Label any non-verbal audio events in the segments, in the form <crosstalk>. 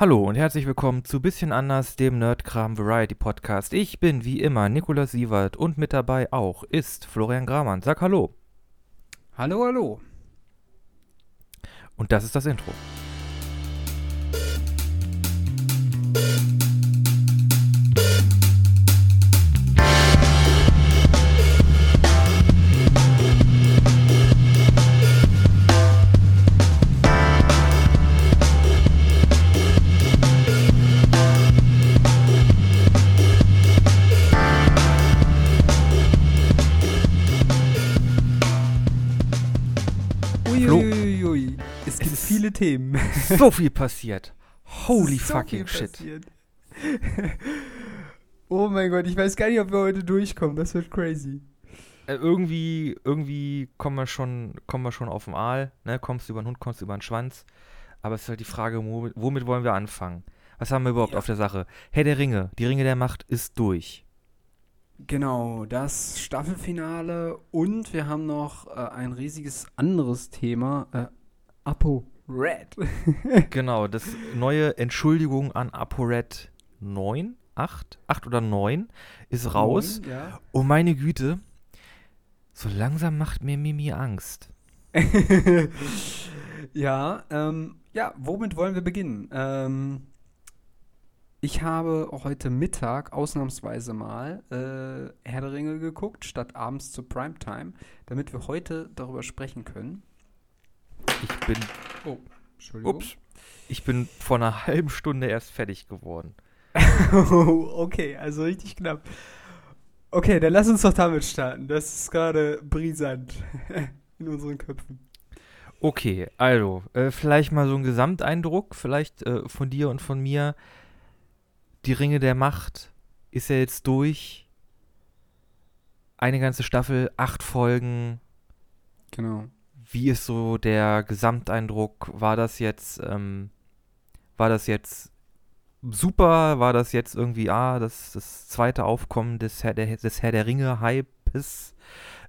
Hallo und herzlich willkommen zu Bisschen anders, dem Nerdkram Variety Podcast. Ich bin wie immer Nikolaus Sievert und mit dabei auch ist Florian Gramann. Sag Hallo. Hallo, hallo. Und das ist das Intro. Themen. <laughs> So viel passiert. Holy So fucking shit. passiert. <laughs> oh mein Gott, ich weiß gar nicht, ob wir heute durchkommen. Das wird crazy. Äh, irgendwie, irgendwie kommen wir schon, kommen wir schon auf den Aal. Ne? Kommst du über den Hund, kommst du über den Schwanz. Aber es ist halt die Frage, womit, womit wollen wir anfangen? Was haben wir überhaupt Ja. auf der Sache? Herr der Ringe, die Ringe der Macht ist durch. Genau, das Staffelfinale und wir haben noch äh, ein riesiges anderes Thema. Äh, Apo Red. <laughs> Genau, das neue Entschuldigung an ApoRed 9, 8, 8 oder 9 ist raus. Ja. Oh meine Güte, so langsam macht mir Mimi Angst. <laughs> ja, ähm, ja, womit wollen wir beginnen? Ähm, ich habe heute Mittag ausnahmsweise mal äh, Herr der Ringe geguckt, statt abends zur Primetime, damit wir heute darüber sprechen können. Ich bin, Oh, Entschuldigung. ups, ich bin vor einer halben Stunde erst fertig geworden. <laughs> okay, also richtig knapp. Okay, dann lass uns doch damit starten. Das ist gerade brisant <laughs> in unseren Köpfen. Okay, also, äh, vielleicht mal so ein Gesamteindruck, vielleicht äh, von dir und von mir. Die Ringe der Macht ist ja jetzt durch. Eine ganze Staffel, acht Folgen. Genau. Wie ist so der Gesamteindruck? War das jetzt, ähm, war das jetzt super? War das jetzt irgendwie, ah, das, das zweite Aufkommen des Herr der, des Herr der Ringe-Hypes?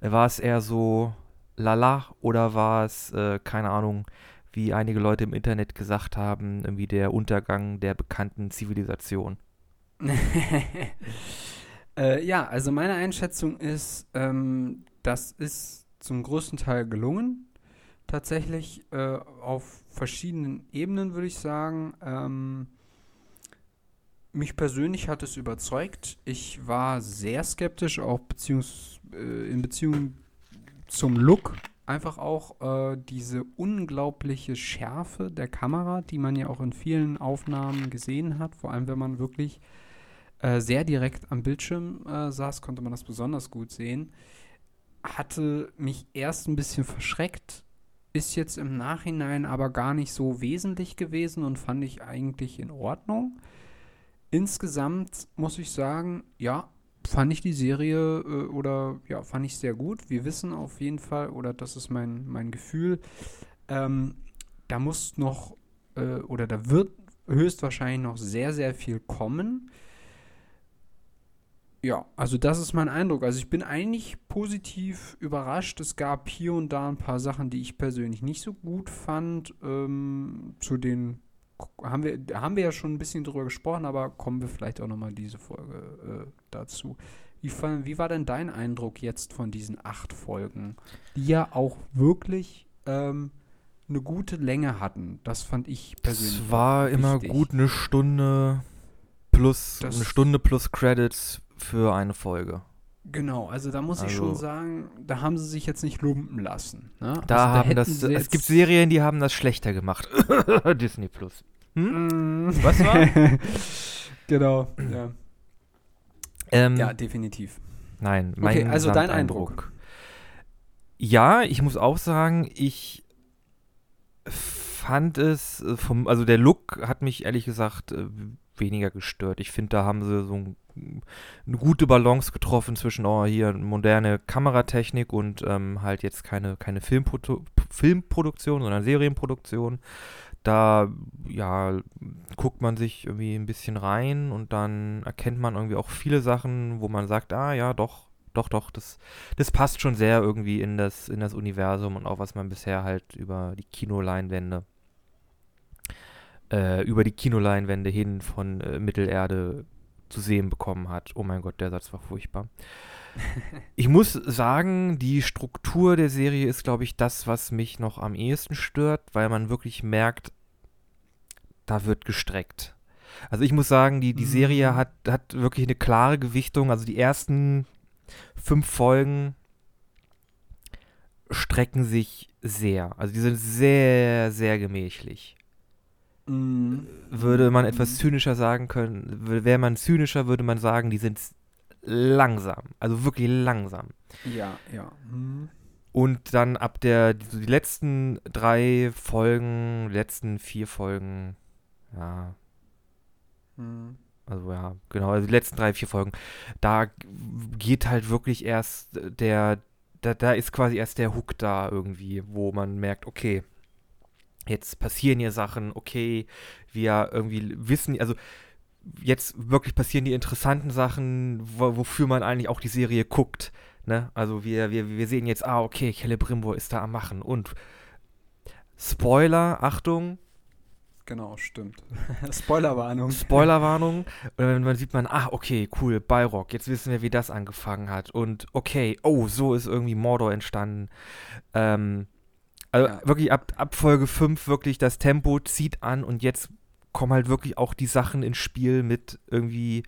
War es eher so lala oder war es, äh, keine Ahnung, wie einige Leute im Internet gesagt haben, irgendwie der Untergang der bekannten Zivilisation? <laughs> äh, ja, also meine Einschätzung ist, ähm, das ist zum größten Teil gelungen. Tatsächlich äh, auf verschiedenen Ebenen würde ich sagen. Ähm, mich persönlich hat es überzeugt. Ich war sehr skeptisch, auch beziehungs äh, in Beziehung zum Look. Einfach auch äh, diese unglaubliche Schärfe der Kamera, die man ja auch in vielen Aufnahmen gesehen hat. Vor allem, wenn man wirklich äh, sehr direkt am Bildschirm äh, saß, konnte man das besonders gut sehen. Hatte mich erst ein bisschen verschreckt, ist jetzt im Nachhinein aber gar nicht so wesentlich gewesen und fand ich eigentlich in Ordnung. Insgesamt muss ich sagen, ja, fand ich die Serie äh, oder ja, fand ich sehr gut. Wir wissen auf jeden Fall, oder das ist mein, mein Gefühl, ähm, da muss noch äh, oder da wird höchstwahrscheinlich noch sehr, sehr viel kommen. Ja, also das ist mein Eindruck. Also ich bin eigentlich positiv überrascht. Es gab hier und da ein paar Sachen, die ich persönlich nicht so gut fand. Ähm, zu den haben wir, haben wir ja schon ein bisschen drüber gesprochen, aber kommen wir vielleicht auch nochmal diese Folge äh, dazu. Wie, wie war denn dein Eindruck jetzt von diesen acht Folgen, die ja auch wirklich ähm, eine gute Länge hatten? Das fand ich persönlich. Es war auch immer wichtig. gut eine Stunde plus, Das- eine Stunde plus Credits für eine Folge. Genau, also da muss ich schon Also- sagen, da haben sie sich jetzt nicht lumpen lassen. Ne? Da also, haben hätten das, sie es gibt Serien, die haben das schlechter gemacht. <laughs> Disney Plus. Hm? Mm. Was war? <laughs> genau, ja. Ähm, ja, definitiv. Nein, mein Okay, also dein Gesamteindruck. Ja, ich muss auch sagen, ich fand es äh, vom, also der Look hat mich ehrlich gesagt äh, weniger gestört. Ich finde, da haben sie so ein, eine gute Balance getroffen zwischen oh, hier moderne Kameratechnik und ähm, halt jetzt keine, keine Filmprodu Filmproduktion, sondern Serienproduktion. Da, ja, guckt man sich irgendwie ein bisschen rein und dann erkennt man irgendwie auch viele Sachen, wo man sagt, ah ja, doch, doch, doch, das, das passt schon sehr irgendwie in das, in das Universum und auch was man bisher halt über die Kinoleinwände äh, über die Kinoleinwände hin von äh, Mittelerde zu sehen bekommen hat. Oh mein Gott, der Satz war furchtbar. <laughs> ich muss sagen, die Struktur der Serie ist, glaube ich, das, was mich noch am ehesten stört, weil man wirklich merkt, da wird gestreckt. Also ich muss sagen, die, die Serie Mhm. hat, hat wirklich eine klare Gewichtung. Also die ersten fünf Folgen strecken sich sehr. Also die sind sehr, sehr gemächlich. Mhm. Würde man etwas zynischer sagen können, wäre man zynischer, würde man sagen, die sind langsam. Also wirklich langsam. Ja, ja. Mhm. Und dann ab der, die, so die letzten drei Folgen, letzten vier Folgen, ja, Mhm. also ja, genau, also die letzten drei, vier Folgen, da geht halt wirklich erst der, da, da ist quasi erst der Hook da irgendwie, wo man merkt, okay, jetzt passieren hier Sachen, okay, wir irgendwie wissen, also jetzt wirklich passieren die interessanten Sachen, wo, wofür man eigentlich auch die Serie guckt. Ne? Also wir, wir, wir sehen jetzt, ah, okay, Celebrimbor ist da am Machen. Und Spoiler, Achtung, Genau, stimmt. <laughs> Spoilerwarnung. Spoilerwarnung. Und dann sieht man, ah, okay, cool, Balrog, jetzt wissen wir, wie das angefangen hat. Und okay, oh, so ist irgendwie Mordor entstanden. Ähm, also Ja. wirklich ab, ab Folge 5 wirklich das Tempo zieht an und jetzt kommen halt wirklich auch die Sachen ins Spiel mit irgendwie.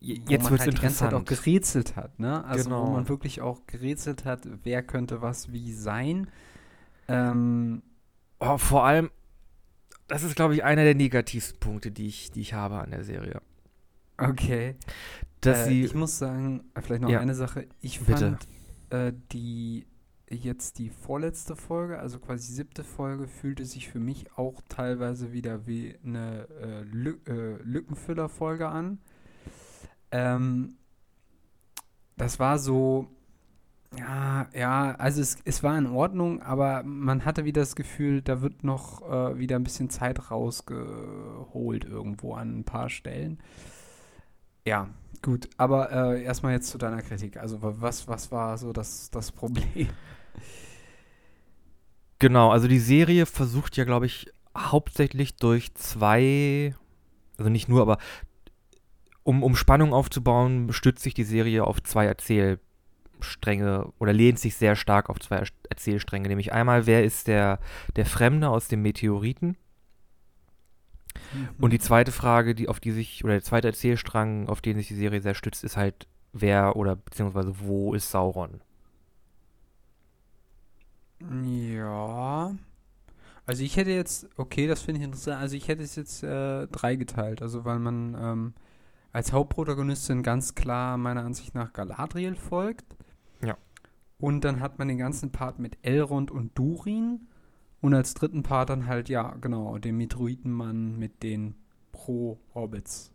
wo Jetzt man wird's halt die ganze Zeit auch interessant. gerätselt hat, ne? Also wo Genau. man wirklich auch gerätselt hat, wer könnte was wie sein. Ähm, Oh, vor allem, das ist, glaube ich, einer der negativsten Punkte, die ich, die ich habe an der Serie. okay. Dass äh, sie. ich muss sagen, vielleicht noch Ja. eine Sache. Ich Bitte. fand äh, die jetzt die vorletzte Folge, also quasi die siebte Folge, fühlte sich für mich auch teilweise wieder wie eine äh, Lü äh, Lückenfüller-Folge an. Ähm, das war so, ja, ja, also es, es war in Ordnung, aber man hatte wieder das Gefühl, da wird noch äh, wieder ein bisschen Zeit rausgeholt irgendwo an ein paar Stellen. Ja, gut, aber äh, erstmal jetzt zu deiner Kritik. Also wa- was, was war so das, das Problem? Genau, also die Serie versucht ja, glaube ich, hauptsächlich durch zwei, also nicht nur, aber um, um Spannung aufzubauen, stützt sich die Serie auf zwei Erzählstränge oder lehnt sich sehr stark auf zwei Er- Erzählstränge. Nämlich einmal, wer ist der, der Fremde aus dem Meteoriten? Und die zweite Frage, die auf die sich, oder der zweite Erzählstrang, auf den sich die Serie sehr stützt, ist halt, wer oder beziehungsweise wo ist Sauron? Ja. Also ich hätte jetzt, okay, das finde ich interessant. Also ich hätte es jetzt äh, drei geteilt. Also weil man ähm, als Hauptprotagonistin ganz klar meiner Ansicht nach Galadriel folgt. Ja. Und dann hat man den ganzen Part mit Elrond und Durin. Und als dritten Part dann halt, ja, genau, den Meteoritenmann mit den Pro-Hobbits.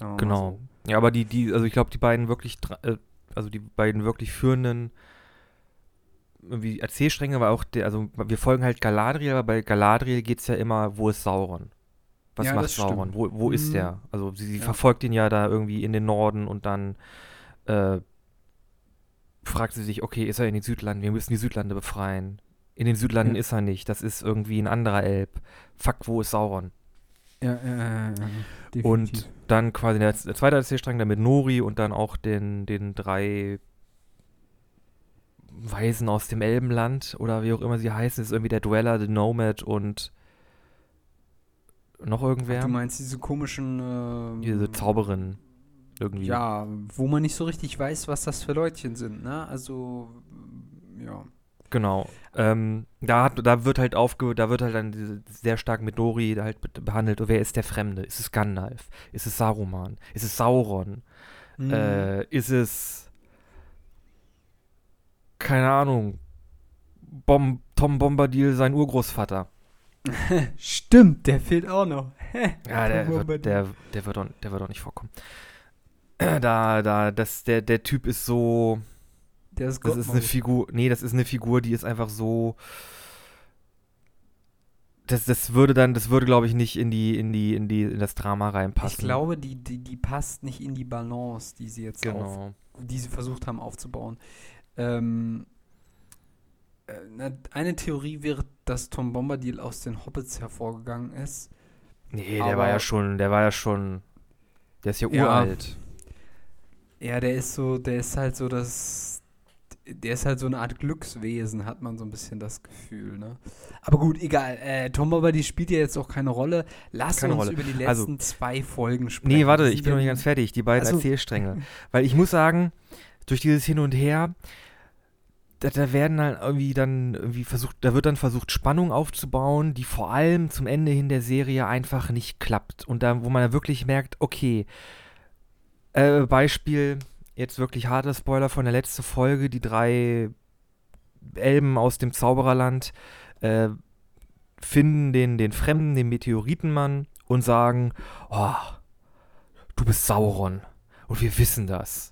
Mal Genau. Ja, aber die, die, also ich glaube, die beiden wirklich, äh, also die beiden wirklich führenden irgendwie Erzählstränge war auch der, also wir folgen halt Galadriel, aber bei Galadriel geht es ja immer, wo ist Sauron? Was Ja, macht. Sauron? Wo, wo ist Mhm. der? Also sie, sie Ja. verfolgt ihn ja da irgendwie in den Norden und dann äh, fragt sie sich, okay, ist er in den Südlanden? Wir müssen die Südlande befreien. In den Südlanden Ja. ist er nicht. Das ist irgendwie ein anderer Elb. Fuck, wo ist Sauron? Ja, ja, ja, ja, definitiv. Und dann quasi der, der zweite Erzählstrang dann mit Nori und dann auch den, den drei Weisen aus dem Elbenland oder wie auch immer sie heißen. Ist irgendwie der Dweller, der Nomad und noch irgendwer. Du meinst diese komischen ähm, Diese Zauberin irgendwie. Ja, wo man nicht so richtig weiß, was das für Leutchen sind, ne? Also, ja. Genau. Ähm, da, hat, da wird halt aufge, da wird halt dann sehr stark mit Nori halt be- behandelt. Und wer ist der Fremde? Ist es Gandalf? Ist es Saruman? Ist es Sauron? Mhm. Äh, ist es. Keine Ahnung. Bom Tom Bombadil, sein Urgroßvater. <laughs> Stimmt, der fehlt auch noch. <laughs> Ja, der wird, der, der, wird auch, der wird auch nicht vorkommen. <clears throat> Da, da, das, der, der Typ ist so. Der ist Das ist eine. Figur. Nee, das ist eine Figur, die ist einfach so. Das, das würde dann, das würde, glaube ich, nicht in die, in die, in die, in das Drama reinpassen. Ich glaube, die, die, die passt nicht in die Balance, die sie jetzt auf, Genau. die sie versucht haben aufzubauen. Ähm, äh, eine Theorie wäre dass Tom Bombadil aus den Hobbits hervorgegangen ist. Nee, der war ja schon, der war ja schon, der ist ja Ja. uralt. Ja, der ist so, der ist halt so das, der ist halt so eine Art Glückswesen, hat man so ein bisschen das Gefühl, ne? Aber gut, egal. Äh, Tom Bombadil spielt ja jetzt auch keine Rolle. Lass Keine uns Rolle. über die Also- letzten zwei Folgen sprechen. Nee, warte, ich bin noch nicht ganz fertig. Die beiden Also- Erzählstränge. Weil ich muss sagen, durch dieses Hin und Her, da, da werden dann irgendwie dann irgendwie versucht, da wird dann versucht, Spannung aufzubauen, die vor allem zum Ende hin der Serie einfach nicht klappt. Und da, wo man da wirklich merkt, okay, äh, Beispiel, jetzt wirklich harter Spoiler von der letzten Folge, die drei Elben aus dem Zaubererland äh, finden den, den Fremden, den Meteoritenmann und sagen, oh, du bist Sauron und wir wissen das.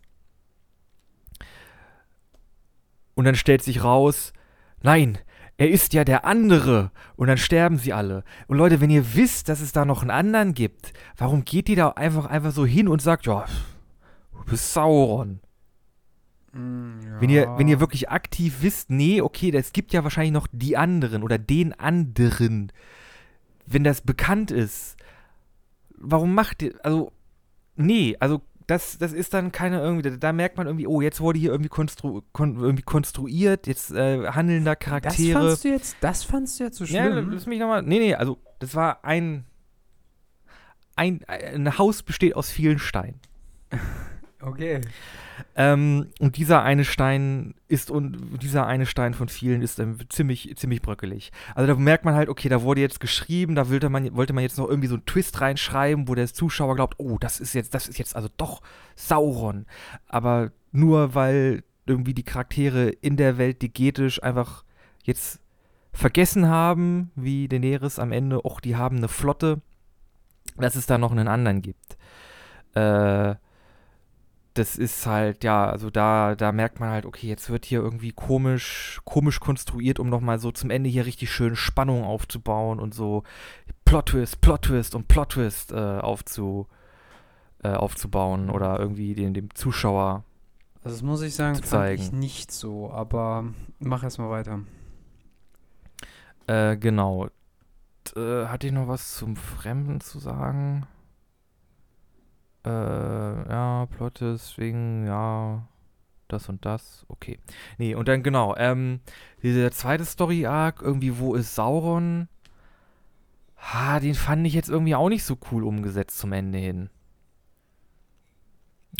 Und dann stellt sich raus, nein, er ist ja der andere. Und dann sterben sie alle. Und Leute, wenn ihr wisst, dass es da noch einen anderen gibt, warum geht ihr da einfach, einfach so hin und sagt, ja, du bist Sauron? Mm, ja. Wenn ihr, wenn ihr wirklich aktiv wisst, nee, okay, es gibt ja wahrscheinlich noch die anderen oder den anderen, wenn das bekannt ist, warum macht ihr, also, nee, also das, das ist dann keine irgendwie, da, merkt man irgendwie, oh, jetzt wurde hier irgendwie, konstru kon irgendwie konstruiert, jetzt äh, handeln da das Charaktere. fandst du jetzt, das fandst du jetzt so Ja, schlimm? lass mich nochmal, nee, nee, also das war ein, ein, ein Haus besteht aus vielen Steinen. <laughs> okay. Ähm, und dieser eine Stein ist und dieser eine Stein von vielen ist ähm, ziemlich, ziemlich bröckelig. Also da merkt man halt, okay, da wurde jetzt geschrieben, da wollte man, wollte man jetzt noch irgendwie so einen Twist reinschreiben, wo der Zuschauer glaubt, oh, das ist jetzt, das ist jetzt also doch Sauron. Aber nur weil irgendwie die Charaktere in der Welt digetisch einfach jetzt vergessen haben, wie Daenerys am Ende, och, die haben eine Flotte, dass es da noch einen anderen gibt. Äh, das ist halt, ja, also da, da merkt man halt, okay, jetzt wird hier irgendwie komisch, komisch konstruiert, um nochmal so zum Ende hier richtig schön Spannung aufzubauen und so Plot-Twist, Plot-Twist und Plot-Twist äh, aufzu, äh, aufzubauen oder irgendwie den, dem Zuschauer. Also das muss ich sagen, zu fand ich zeigen. nicht so, aber mach erst mal weiter. Äh, genau. T- Äh, hatte ich noch was zum Fremden zu sagen? Äh, ja, Plot deswegen, ja, das und das, okay. Nee, und dann genau, ähm, dieser zweite Story-Arc, irgendwie, wo ist Sauron? Ha, den fand ich jetzt irgendwie auch nicht so cool umgesetzt zum Ende hin.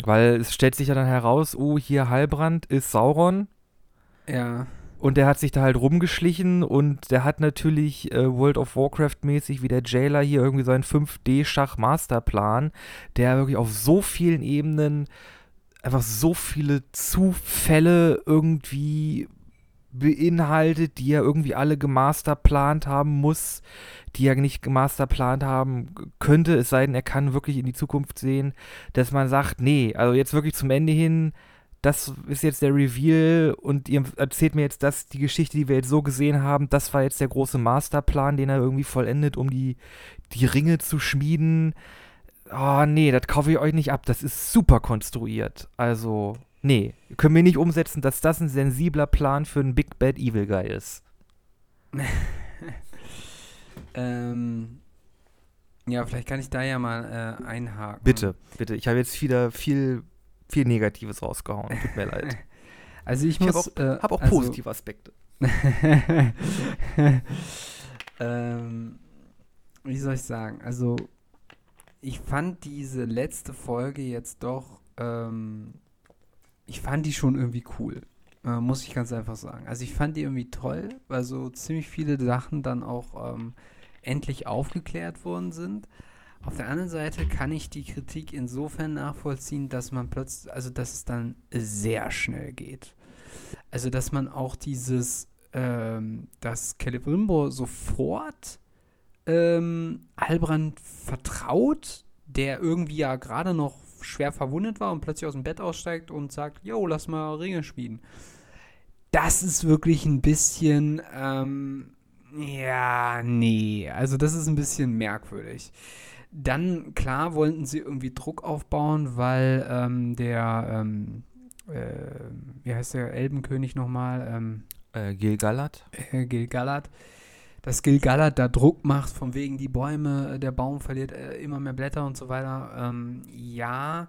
Weil es stellt sich ja dann heraus, oh, hier Halbrand ist Sauron. Ja. Und der hat sich da halt rumgeschlichen und der hat natürlich äh, World of Warcraft-mäßig wie der Jailer hier irgendwie seinen 5D-Schach-Masterplan, der wirklich auf so vielen Ebenen einfach so viele Zufälle irgendwie beinhaltet, die er irgendwie alle gemasterplant haben muss, die er nicht gemasterplant haben könnte, es sei denn, er kann wirklich in die Zukunft sehen, dass man sagt, nee, also jetzt wirklich zum Ende hin, das ist jetzt der Reveal und ihr erzählt mir jetzt das, die Geschichte, die wir jetzt so gesehen haben, das war jetzt der große Masterplan, den er irgendwie vollendet, um die, die Ringe zu schmieden. Oh, nee, das kaufe ich euch nicht ab. Das ist super konstruiert. Also, nee, können wir nicht umsetzen, dass das ein sensibler Plan für einen Big Bad Evil Guy ist. <laughs> Ähm, ja, vielleicht kann ich da ja mal äh, einhaken. Bitte, bitte. Ich habe jetzt wieder viel, viel Negatives rausgehauen. Tut mir leid. <laughs> Also ich Ich habe muss. auch, äh, hab auch also, positive Aspekte. <laughs> ähm, wie soll ich sagen? Also, ich fand diese letzte Folge jetzt doch, ähm, ich fand die schon irgendwie cool. Äh, muss ich ganz einfach sagen. Also, ich fand die irgendwie toll, weil so ziemlich viele Sachen dann auch ähm, endlich aufgeklärt worden sind. Auf der anderen Seite kann ich die Kritik insofern nachvollziehen, dass man plötzlich, also dass es dann sehr schnell geht. Also, dass man auch dieses, ähm, dass Celebrimbor sofort ähm, Albrand vertraut, der irgendwie ja gerade noch schwer verwundet war und plötzlich aus dem Bett aussteigt und sagt, yo, lass mal Ringe schmieden. Das ist wirklich ein bisschen, ähm, ja, nee, also das ist ein bisschen merkwürdig. Dann, klar, wollten sie irgendwie Druck aufbauen, weil ähm, der, ähm, äh, wie heißt der Elbenkönig nochmal? Ähm, Äh, Gil-Galad? äh, Gil-galad, dass Gil-galad da Druck macht, von wegen die Bäume, der Baum verliert äh, immer mehr Blätter und so weiter. Ähm, ja,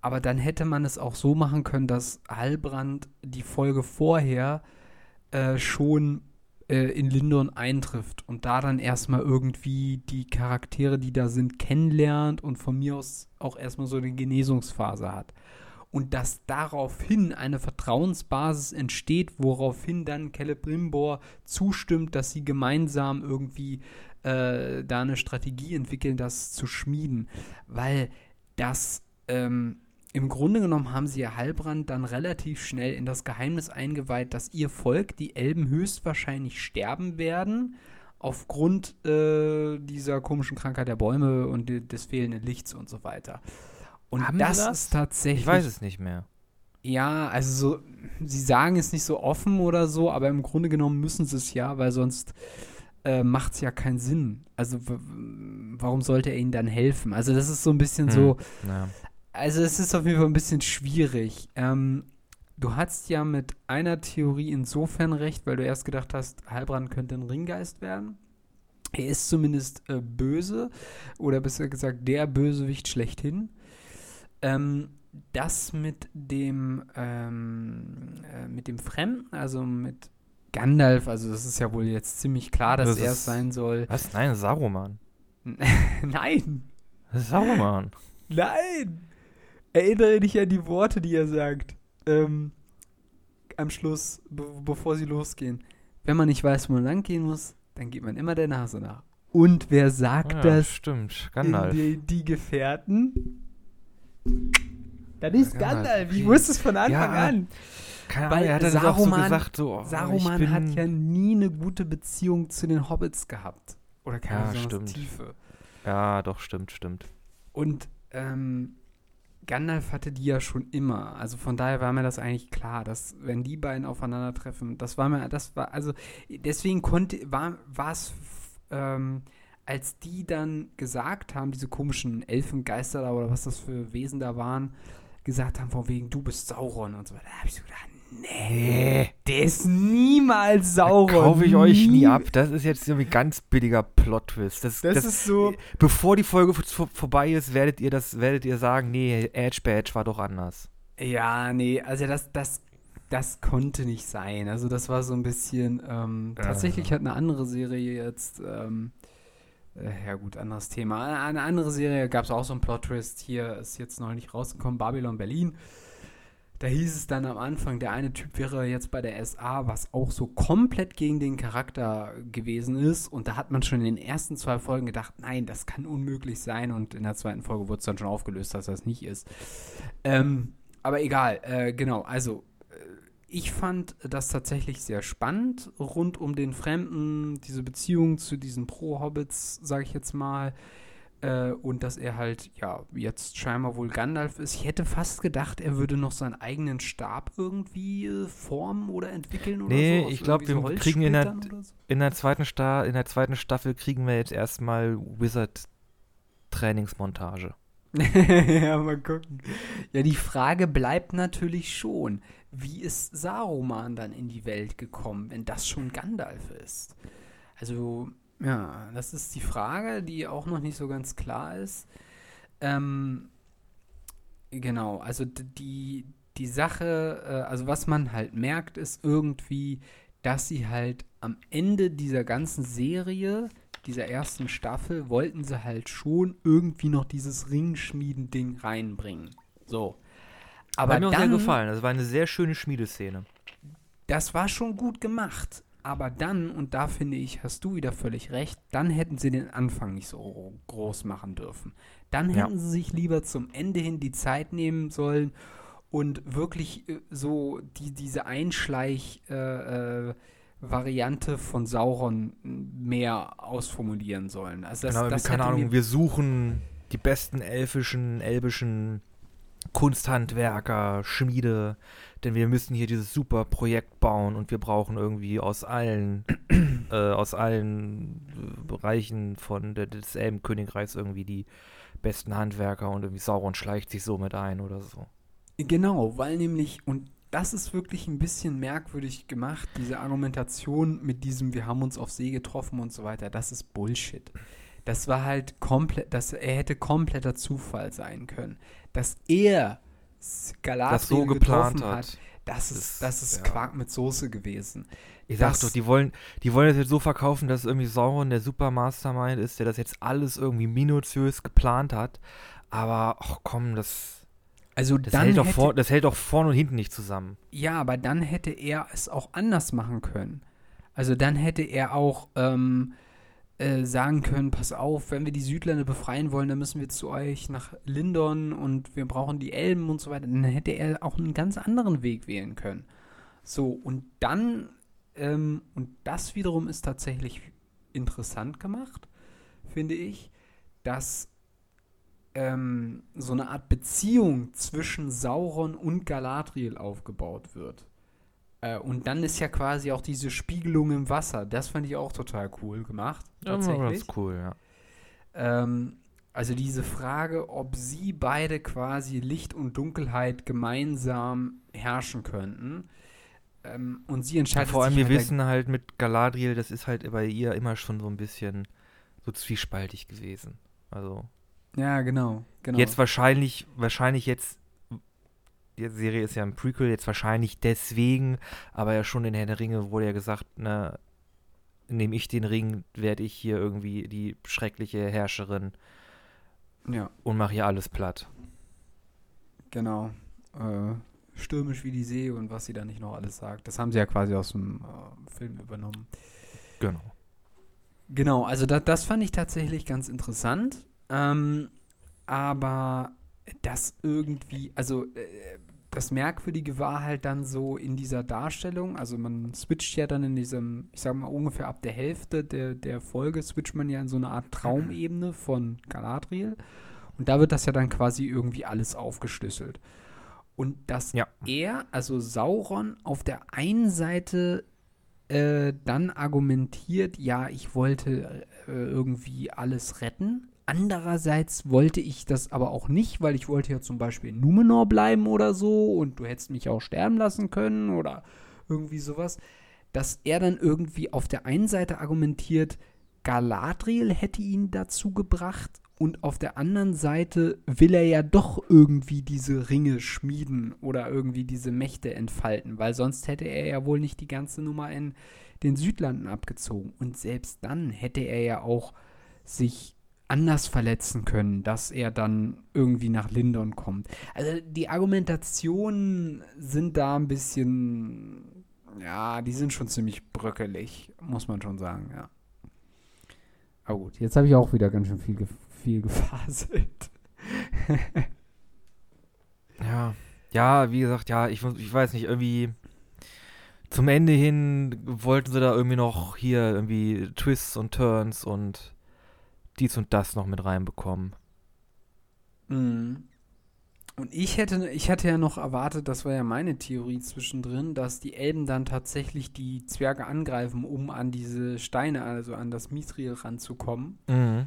aber dann hätte man es auch so machen können, dass Halbrand die Folge vorher äh, schon äh, in Lindon eintrifft und da dann erstmal irgendwie die Charaktere, die da sind, kennenlernt und von mir aus auch erstmal so eine Genesungsphase hat. Und dass daraufhin eine Vertrauensbasis entsteht, woraufhin dann Celebrimbor zustimmt, dass sie gemeinsam irgendwie äh, da eine Strategie entwickeln, das zu schmieden. Weil das ähm, im Grunde genommen haben sie ja Halbrand dann relativ schnell in das Geheimnis eingeweiht, dass ihr Volk, die Elben, höchstwahrscheinlich sterben werden, aufgrund äh, dieser komischen Krankheit der Bäume und de des fehlenden Lichts und so weiter. Und Haben das, das? ist tatsächlich. Ich weiß es nicht mehr. Ja, also so, sie sagen es nicht so offen oder so, aber im Grunde genommen müssen sie es ja, weil sonst äh, macht es ja keinen Sinn. Also warum sollte er ihnen dann helfen? Also das ist so ein bisschen Hm, so, Ja. Also es ist auf jeden Fall ein bisschen schwierig. Ähm, du hast ja mit einer Theorie insofern recht, weil du erst gedacht hast, Halbrand könnte ein Ringgeist werden. Er ist zumindest äh, böse oder besser gesagt der Bösewicht schlechthin. Ähm, das mit dem ähm, äh, mit dem Fremden, also mit Gandalf, also das ist ja wohl jetzt ziemlich klar, dass Das er es sein soll. Was? Nein, Saruman. <laughs> Nein, Saruman. Nein! Erinnere dich an die Worte, die er sagt. Ähm, am Schluss, be bevor sie losgehen. Wenn man nicht weiß, wo man lang gehen muss, dann geht man immer der Nase nach. Und wer sagt ja, das? stimmt. Gandalf. die, die Gefährten? Das ist Gandalf, Gandalf. Ich wusste es von Anfang Ja, an. Keine weil Ahnung, er hat auch so Saruman- gesagt, so, oh, Saruman hat ja nie eine gute Beziehung zu den Hobbits gehabt. Oder keine Ja, tiefe. Ja, doch, stimmt, stimmt. Und ähm, Gandalf hatte die ja schon immer. Also von daher war mir das eigentlich klar, dass wenn die beiden aufeinandertreffen, das war mir, das war, also deswegen konnte, war es, ähm, als die dann gesagt haben, diese komischen Elfengeister da oder was das für Wesen da waren, gesagt haben, von wegen, du bist Sauron und so weiter, da habe ich so gedacht, nee, der ist niemals Sauron. Kaufe ich euch nie ab. Das ist jetzt irgendwie ganz billiger Plot-Twist. Das, Das, das, ist so, bevor die Folge vor- vorbei ist, werdet ihr das, werdet ihr sagen, nee, Edge Badge war doch anders. Ja, nee, also das, das, das konnte nicht sein. Also das war so ein bisschen, ähm, Äh. tatsächlich hat eine andere Serie jetzt, ähm, äh, ja gut, anderes Thema. Eine, eine andere Serie gab es auch so einen Plot-Twist. Hier ist jetzt noch nicht rausgekommen, Babylon Berlin. Da hieß es dann am Anfang, der eine Typ wäre jetzt bei der SA, was auch so komplett gegen den Charakter gewesen ist. Und da hat man schon in den ersten zwei Folgen gedacht, nein, das kann unmöglich sein. Und in der zweiten Folge wurde es dann schon aufgelöst, dass das nicht ist. Ähm, aber egal, äh, genau, also äh, ich fand das tatsächlich sehr spannend rund um den Fremden, diese Beziehung zu diesen Pro-Hobbits, sage ich jetzt mal. Äh, und dass er halt, ja, jetzt scheinbar wohl Gandalf ist. Ich hätte fast gedacht, er würde noch seinen eigenen Stab irgendwie äh, formen oder entwickeln oder Nee, so. aus ich glaub, irgendwie wir kriegen in der- so. In der zweiten, Sta in der zweiten Staffel kriegen wir jetzt erstmal Wizard-Trainingsmontage. <laughs> ja, mal gucken. Ja, die Frage bleibt natürlich schon, wie ist Saruman dann in die Welt gekommen, wenn das schon Gandalf ist? Also, ja, das ist die Frage, die auch noch nicht so ganz klar ist. Ähm, genau, also die, die Sache, äh, also was man halt merkt, ist irgendwie, dass sie halt am Ende dieser ganzen Serie, dieser ersten Staffel, wollten sie halt schon irgendwie noch dieses Ringschmieden-Ding reinbringen. So. Aber Hat mir auch sehr gefallen. Das war eine sehr schöne Schmiedeszene. das war schon gut gemacht. Aber dann, und da finde ich, hast du wieder völlig recht, dann hätten sie den Anfang nicht so groß machen dürfen. Dann Ja. hätten sie sich lieber zum Ende hin die Zeit nehmen sollen und wirklich äh, so die, diese Einschleich-Variante äh, Variante von Sauron mehr ausformulieren sollen. Also das, genau, das keine Ahnung, wir suchen die besten elfischen, elbischen Kunsthandwerker, Schmiede, denn wir müssen hier dieses super Projekt bauen und wir brauchen irgendwie aus allen, <clears throat> äh, aus allen äh, Bereichen von der, des Elbenkönigreichs irgendwie die besten Handwerker und irgendwie Sauron schleicht sich so mit ein oder so. Genau, weil nämlich, und das ist wirklich ein bisschen merkwürdig gemacht, diese Argumentation mit diesem, wir haben uns auf See getroffen und so weiter. Das ist Bullshit. Das war halt komplett, das, er hätte kompletter Zufall sein können. Dass er Galadriel das so geplant hat. hat. Das ist, das ist ja. Quark mit Soße gewesen. Ich sag doch, die wollen, die wollen das jetzt so verkaufen, dass irgendwie Sauron der Super Mastermind ist, der das jetzt alles irgendwie minutiös geplant hat. Aber, ach komm, das. Also das hält doch hätte, vor, das hält doch vorne und hinten nicht zusammen. Ja, aber dann hätte er es auch anders machen können. Also dann hätte er auch ähm, äh, sagen können, pass auf, wenn wir die Südländer befreien wollen, dann müssen wir zu euch nach Lindon und wir brauchen die Elben und so weiter. Dann hätte er auch einen ganz anderen Weg wählen können. So, und dann, ähm, und das wiederum ist tatsächlich interessant gemacht, finde ich, dass ähm, so eine Art Beziehung zwischen Sauron und Galadriel aufgebaut wird. Äh, und dann ist ja quasi auch diese Spiegelung im Wasser. Das fand ich auch total cool gemacht. Tatsächlich. Ja, ganz cool, ja. Ähm, also diese Frage, ob sie beide quasi Licht und Dunkelheit gemeinsam herrschen könnten. Ähm, und sie entscheidet ja, Vor allem, wir halt wissen halt mit Galadriel, das ist halt bei ihr immer schon so ein bisschen so zwiespaltig gewesen. Also. Ja, genau, genau. Jetzt wahrscheinlich, wahrscheinlich jetzt, die Serie ist ja ein Prequel, jetzt wahrscheinlich deswegen, aber ja schon in Herr der Ringe wurde ja gesagt, na, nehme ich den Ring, werde ich hier irgendwie die schreckliche Herrscherin. Ja. Und mache hier alles platt. Genau. Äh, stürmisch wie die See und was sie da nicht noch alles sagt. Das haben sie ja quasi aus dem äh, Film übernommen. Genau. Genau, also da, das fand ich tatsächlich ganz interessant. Ähm, aber das irgendwie, also äh, das Merkwürdige war halt dann so in dieser Darstellung, also man switcht ja dann in diesem, ich sag mal ungefähr ab der Hälfte der, der Folge, switcht man ja in so eine Art Traumebene von Galadriel. Und da wird das ja dann quasi irgendwie alles aufgeschlüsselt. Und dass ja. er, also Sauron, auf der einen Seite äh, dann argumentiert, ja, ich wollte äh, irgendwie alles retten, Andererseits wollte ich das aber auch nicht, weil ich wollte ja zum Beispiel in Numenor bleiben oder so und du hättest mich auch sterben lassen können oder irgendwie sowas. Dass er dann irgendwie auf der einen Seite argumentiert, Galadriel hätte ihn dazu gebracht und auf der anderen Seite will er ja doch irgendwie diese Ringe schmieden oder irgendwie diese Mächte entfalten, weil sonst hätte er ja wohl nicht die ganze Nummer in den Südlanden abgezogen. Und selbst dann hätte er ja auch sich anders verletzen können, dass er dann irgendwie nach Lindon kommt. Also die Argumentationen sind da ein bisschen, ja, die sind schon ziemlich bröckelig, muss man schon sagen, ja. Aber gut, jetzt habe ich auch wieder ganz schön viel, viel <laughs> gefaselt. ja, ja, wie gesagt, ja, ich, ich weiß nicht, irgendwie zum Ende hin wollten sie da irgendwie noch hier irgendwie Twists und Turns und dies und das noch mit reinbekommen. Mhm. Und ich hätte, ich hätte ja noch erwartet, das war ja meine Theorie zwischendrin, dass die Elben dann tatsächlich die Zwerge angreifen, um an diese Steine, also an das Mithril ranzukommen. Mhm.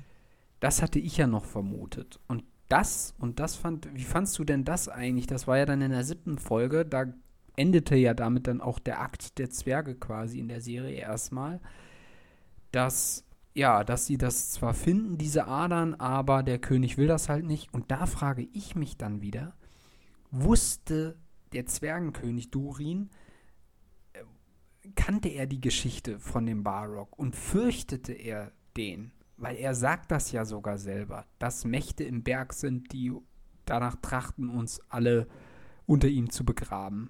Das hatte ich ja noch vermutet. Und das, und das fand, wie fandst du denn das eigentlich? Das war ja dann in der siebten Folge, da endete ja damit dann auch der Akt der Zwerge quasi in der Serie erstmal, dass ja, dass sie das zwar finden, diese Adern, aber der König will das halt nicht. Und da frage ich mich dann wieder, wusste der Zwergenkönig Durin, äh, kannte er die Geschichte von dem Barrock und fürchtete er den? Weil er sagt das ja sogar selber, dass Mächte im Berg sind, die danach trachten, uns alle unter ihm zu begraben.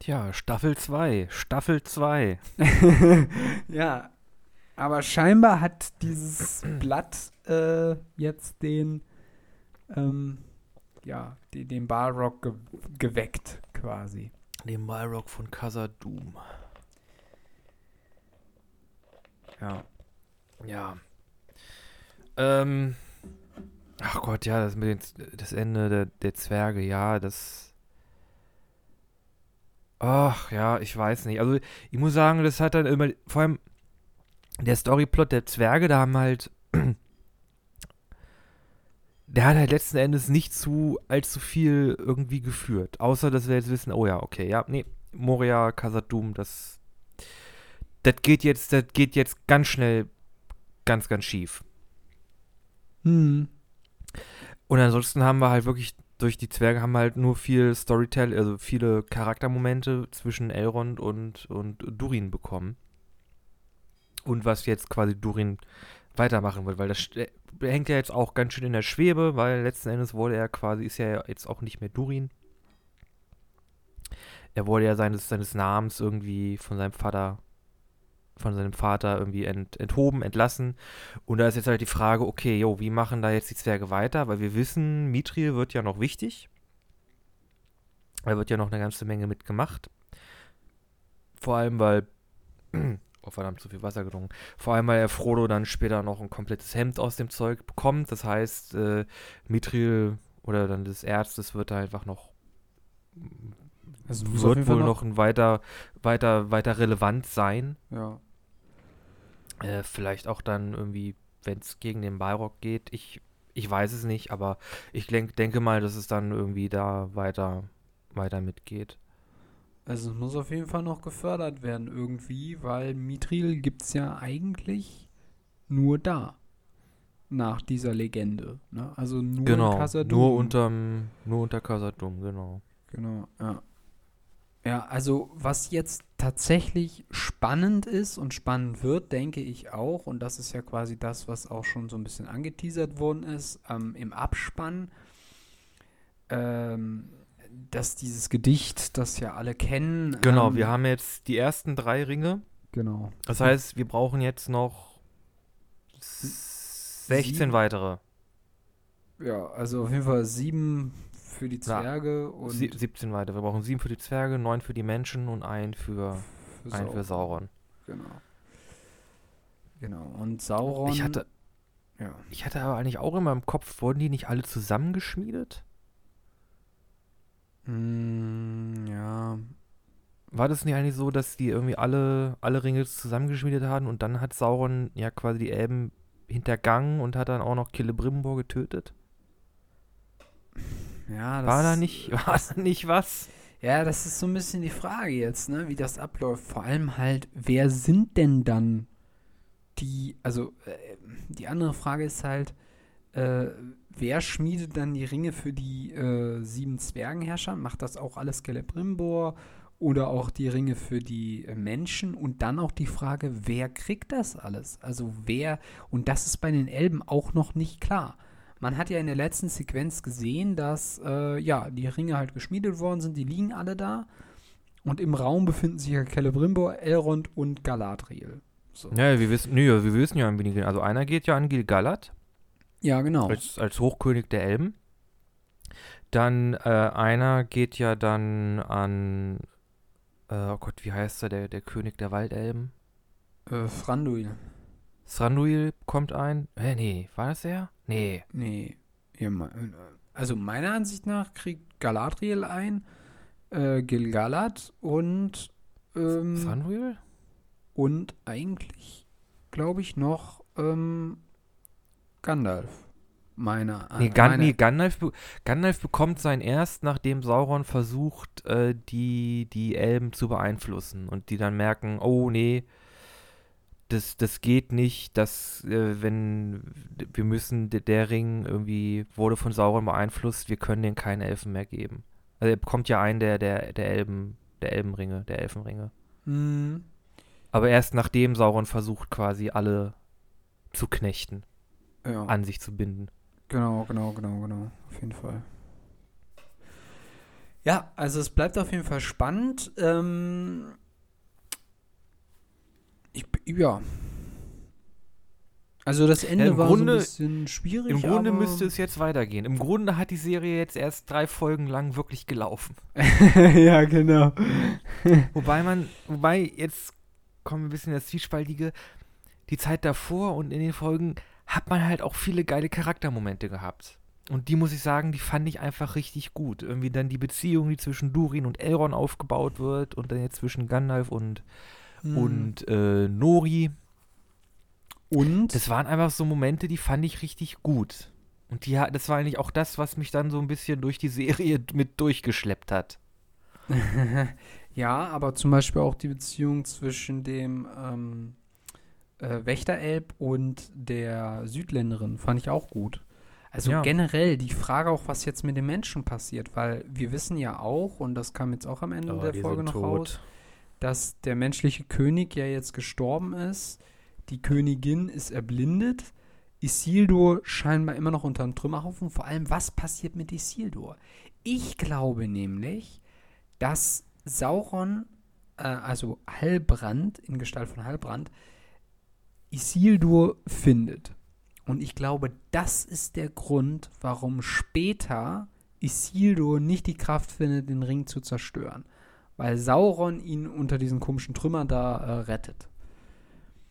Tja, Staffel 2, Staffel 2. <laughs> ja, aber scheinbar hat dieses Blatt äh, jetzt den, ähm, ja, die, den Balrog ge geweckt, quasi. Den Balrog von Khazad-dûm. Ja. Ja. Ähm. Ach Gott, ja, das mit den, das Ende der, der Zwerge, ja, das. Ach, ja, ich weiß nicht. Also, ich muss sagen, das hat dann immer, vor allem, der Storyplot der Zwerge, da haben halt der hat halt letzten Endes nicht zu allzu viel irgendwie geführt. Außer, dass wir jetzt wissen, oh ja, okay, ja, nee, Moria, Khazad-dûm, das, das geht jetzt, das geht jetzt ganz schnell ganz, ganz schief. Hm. Und ansonsten haben wir halt wirklich durch die Zwerge haben wir halt nur viel Storytell, also viele Charaktermomente zwischen Elrond und, und Durin bekommen. Und was jetzt quasi Durin weitermachen wird, weil das äh, hängt ja jetzt auch ganz schön in der Schwebe, weil letzten Endes wurde er quasi, ist ja jetzt auch nicht mehr Durin. Er wurde ja seines, seines Namens irgendwie von seinem Vater, von seinem Vater irgendwie ent, enthoben, entlassen. Und da ist jetzt halt die Frage, okay, jo, wie machen da jetzt die Zwerge weiter? Weil wir wissen, Mithril wird ja noch wichtig. Da wird ja noch eine ganze Menge mitgemacht. Vor allem, weil oh verdammt, zu viel Wasser getrunken. Vor allem, weil er Frodo dann später noch ein komplettes Hemd aus dem Zeug bekommt. Das heißt, äh, Mithril oder dann des Ärztes wird da einfach noch Also wird wohl noch ein weiter, weiter, weiter relevant sein. Ja. Äh, vielleicht auch dann irgendwie, wenn es gegen den Balrog geht. Ich, ich weiß es nicht, aber ich denk, denke mal, dass es dann irgendwie da weiter, weiter mitgeht. Also es muss auf jeden Fall noch gefördert werden irgendwie, weil Mithril gibt es ja eigentlich nur da. Nach dieser Legende. Ne? Also nur in Genau, Khazad-dûm. nur unterm, nur unter Khazad-dûm, genau. Genau, ja. Ja, also was jetzt tatsächlich spannend ist und spannend wird, denke ich auch, und das ist ja quasi das, was auch schon so ein bisschen angeteasert worden ist, ähm, im Abspann, ähm, dass dieses Gedicht, das ja alle kennen. Genau, ähm, wir haben jetzt die ersten drei Ringe. Genau. Das heißt, wir brauchen jetzt noch 16 Sieben. weitere. Ja, also auf jeden Fall sieben für die Ja, Zwerge und Sie 17 weitere. Wir brauchen sieben für die Zwerge, neun für die Menschen und ein für, für ein für Sauron. Genau. Genau. Und Sauron. Ich hatte, Ja. ich hatte aber eigentlich auch immer im Kopf, wurden die nicht alle zusammengeschmiedet? Mm, ja. War das nicht eigentlich so, dass die irgendwie alle, alle Ringe zusammengeschmiedet haben und dann hat Sauron ja quasi die Elben hintergangen und hat dann auch noch Celebrimbor getötet? Ja, das War da nicht, <laughs> war da nicht was? Ja, das ist so ein bisschen die Frage jetzt, ne, wie das abläuft. Vor allem halt, wer sind denn dann die, also äh, die andere Frage ist halt, äh, wer schmiedet dann die Ringe für die äh, sieben Zwergenherrscher? Macht das auch alles Celebrimbor oder auch die Ringe für die äh, Menschen? Und dann auch die Frage, wer kriegt das alles? Also wer, und das ist bei den Elben auch noch nicht klar. Man hat ja in der letzten Sequenz gesehen, dass äh, ja, die Ringe halt geschmiedet worden sind, die liegen alle da. Und im Raum befinden sich ja Celebrimbor, Elrond und Galadriel. So. Ja, wir wissen, nee, wir wissen ja ein wenig. Also einer geht ja an Gil-galad Ja, genau. als, als Hochkönig der Elben. Dann äh, einer geht ja dann an, äh, oh Gott, wie heißt er, der, der König der Waldelben? Äh, Thranduil. Thranduil kommt ein. Hä, nee, war das er? Nee. Nee. Äh, also meiner Ansicht nach kriegt Galadriel ein, äh, Gil-galad und ähm, Thranduil? und eigentlich, glaube ich, noch ähm, Gandalf. Meiner Nee, äh, Gan meine- nee Gandalf, be Gandalf bekommt sein erst, nachdem Sauron versucht, äh, die, die Elben zu beeinflussen und die dann merken, oh nee, das, das geht nicht, dass äh, wenn wir müssen, der, der Ring irgendwie wurde von Sauron beeinflusst, wir können den keinen Elfen mehr geben. Also er bekommt ja einen der, der, der Elben, der Elbenringe, der Elfenringe. Mhm. Aber erst nachdem Sauron versucht, quasi alle zu knechten, Ja. an sich zu binden. Genau, genau, genau, genau. Auf jeden Fall. Ja, also es bleibt auf jeden Fall spannend. Ähm, ich, ja. Also das Ende Ja, im war Grunde- so ein bisschen schwierig. Im Grunde müsste es jetzt weitergehen. Im Grunde hat die Serie jetzt erst drei Folgen lang wirklich gelaufen. <laughs> ja, genau. <laughs> Wobei man, wobei jetzt kommen wir ein bisschen in das Zwiespaltige. Die Zeit davor und in den Folgen hat man halt auch viele geile Charaktermomente gehabt. Und die muss ich sagen, die fand ich einfach richtig gut. Irgendwie dann die Beziehung, die zwischen Durin und Elrond aufgebaut wird und dann jetzt zwischen Gandalf und, Hm. und äh, Nori. und Das waren einfach so Momente, die fand ich richtig gut. Und die, das war eigentlich auch das, was mich dann so ein bisschen durch die Serie mit durchgeschleppt hat. <laughs> ja, aber zum Beispiel auch die Beziehung zwischen dem ähm, äh, Wächterelb und der Südländerin fand ich auch gut. Also ja. generell die Frage auch, was jetzt mit den Menschen passiert, weil wir wissen ja auch, und das kam jetzt auch am Ende oh, der Folge noch tot. raus, dass der menschliche König ja jetzt gestorben ist. Die Königin ist erblindet. Isildur scheinbar immer noch unter einem Trümmerhaufen. Vor allem, was passiert mit Isildur? Ich glaube nämlich, dass Sauron, äh, also Halbrand, in Gestalt von Halbrand, Isildur findet. Und ich glaube, das ist der Grund, warum später Isildur nicht die Kraft findet, den Ring zu zerstören. Weil Sauron ihn unter diesen komischen Trümmern da äh, rettet.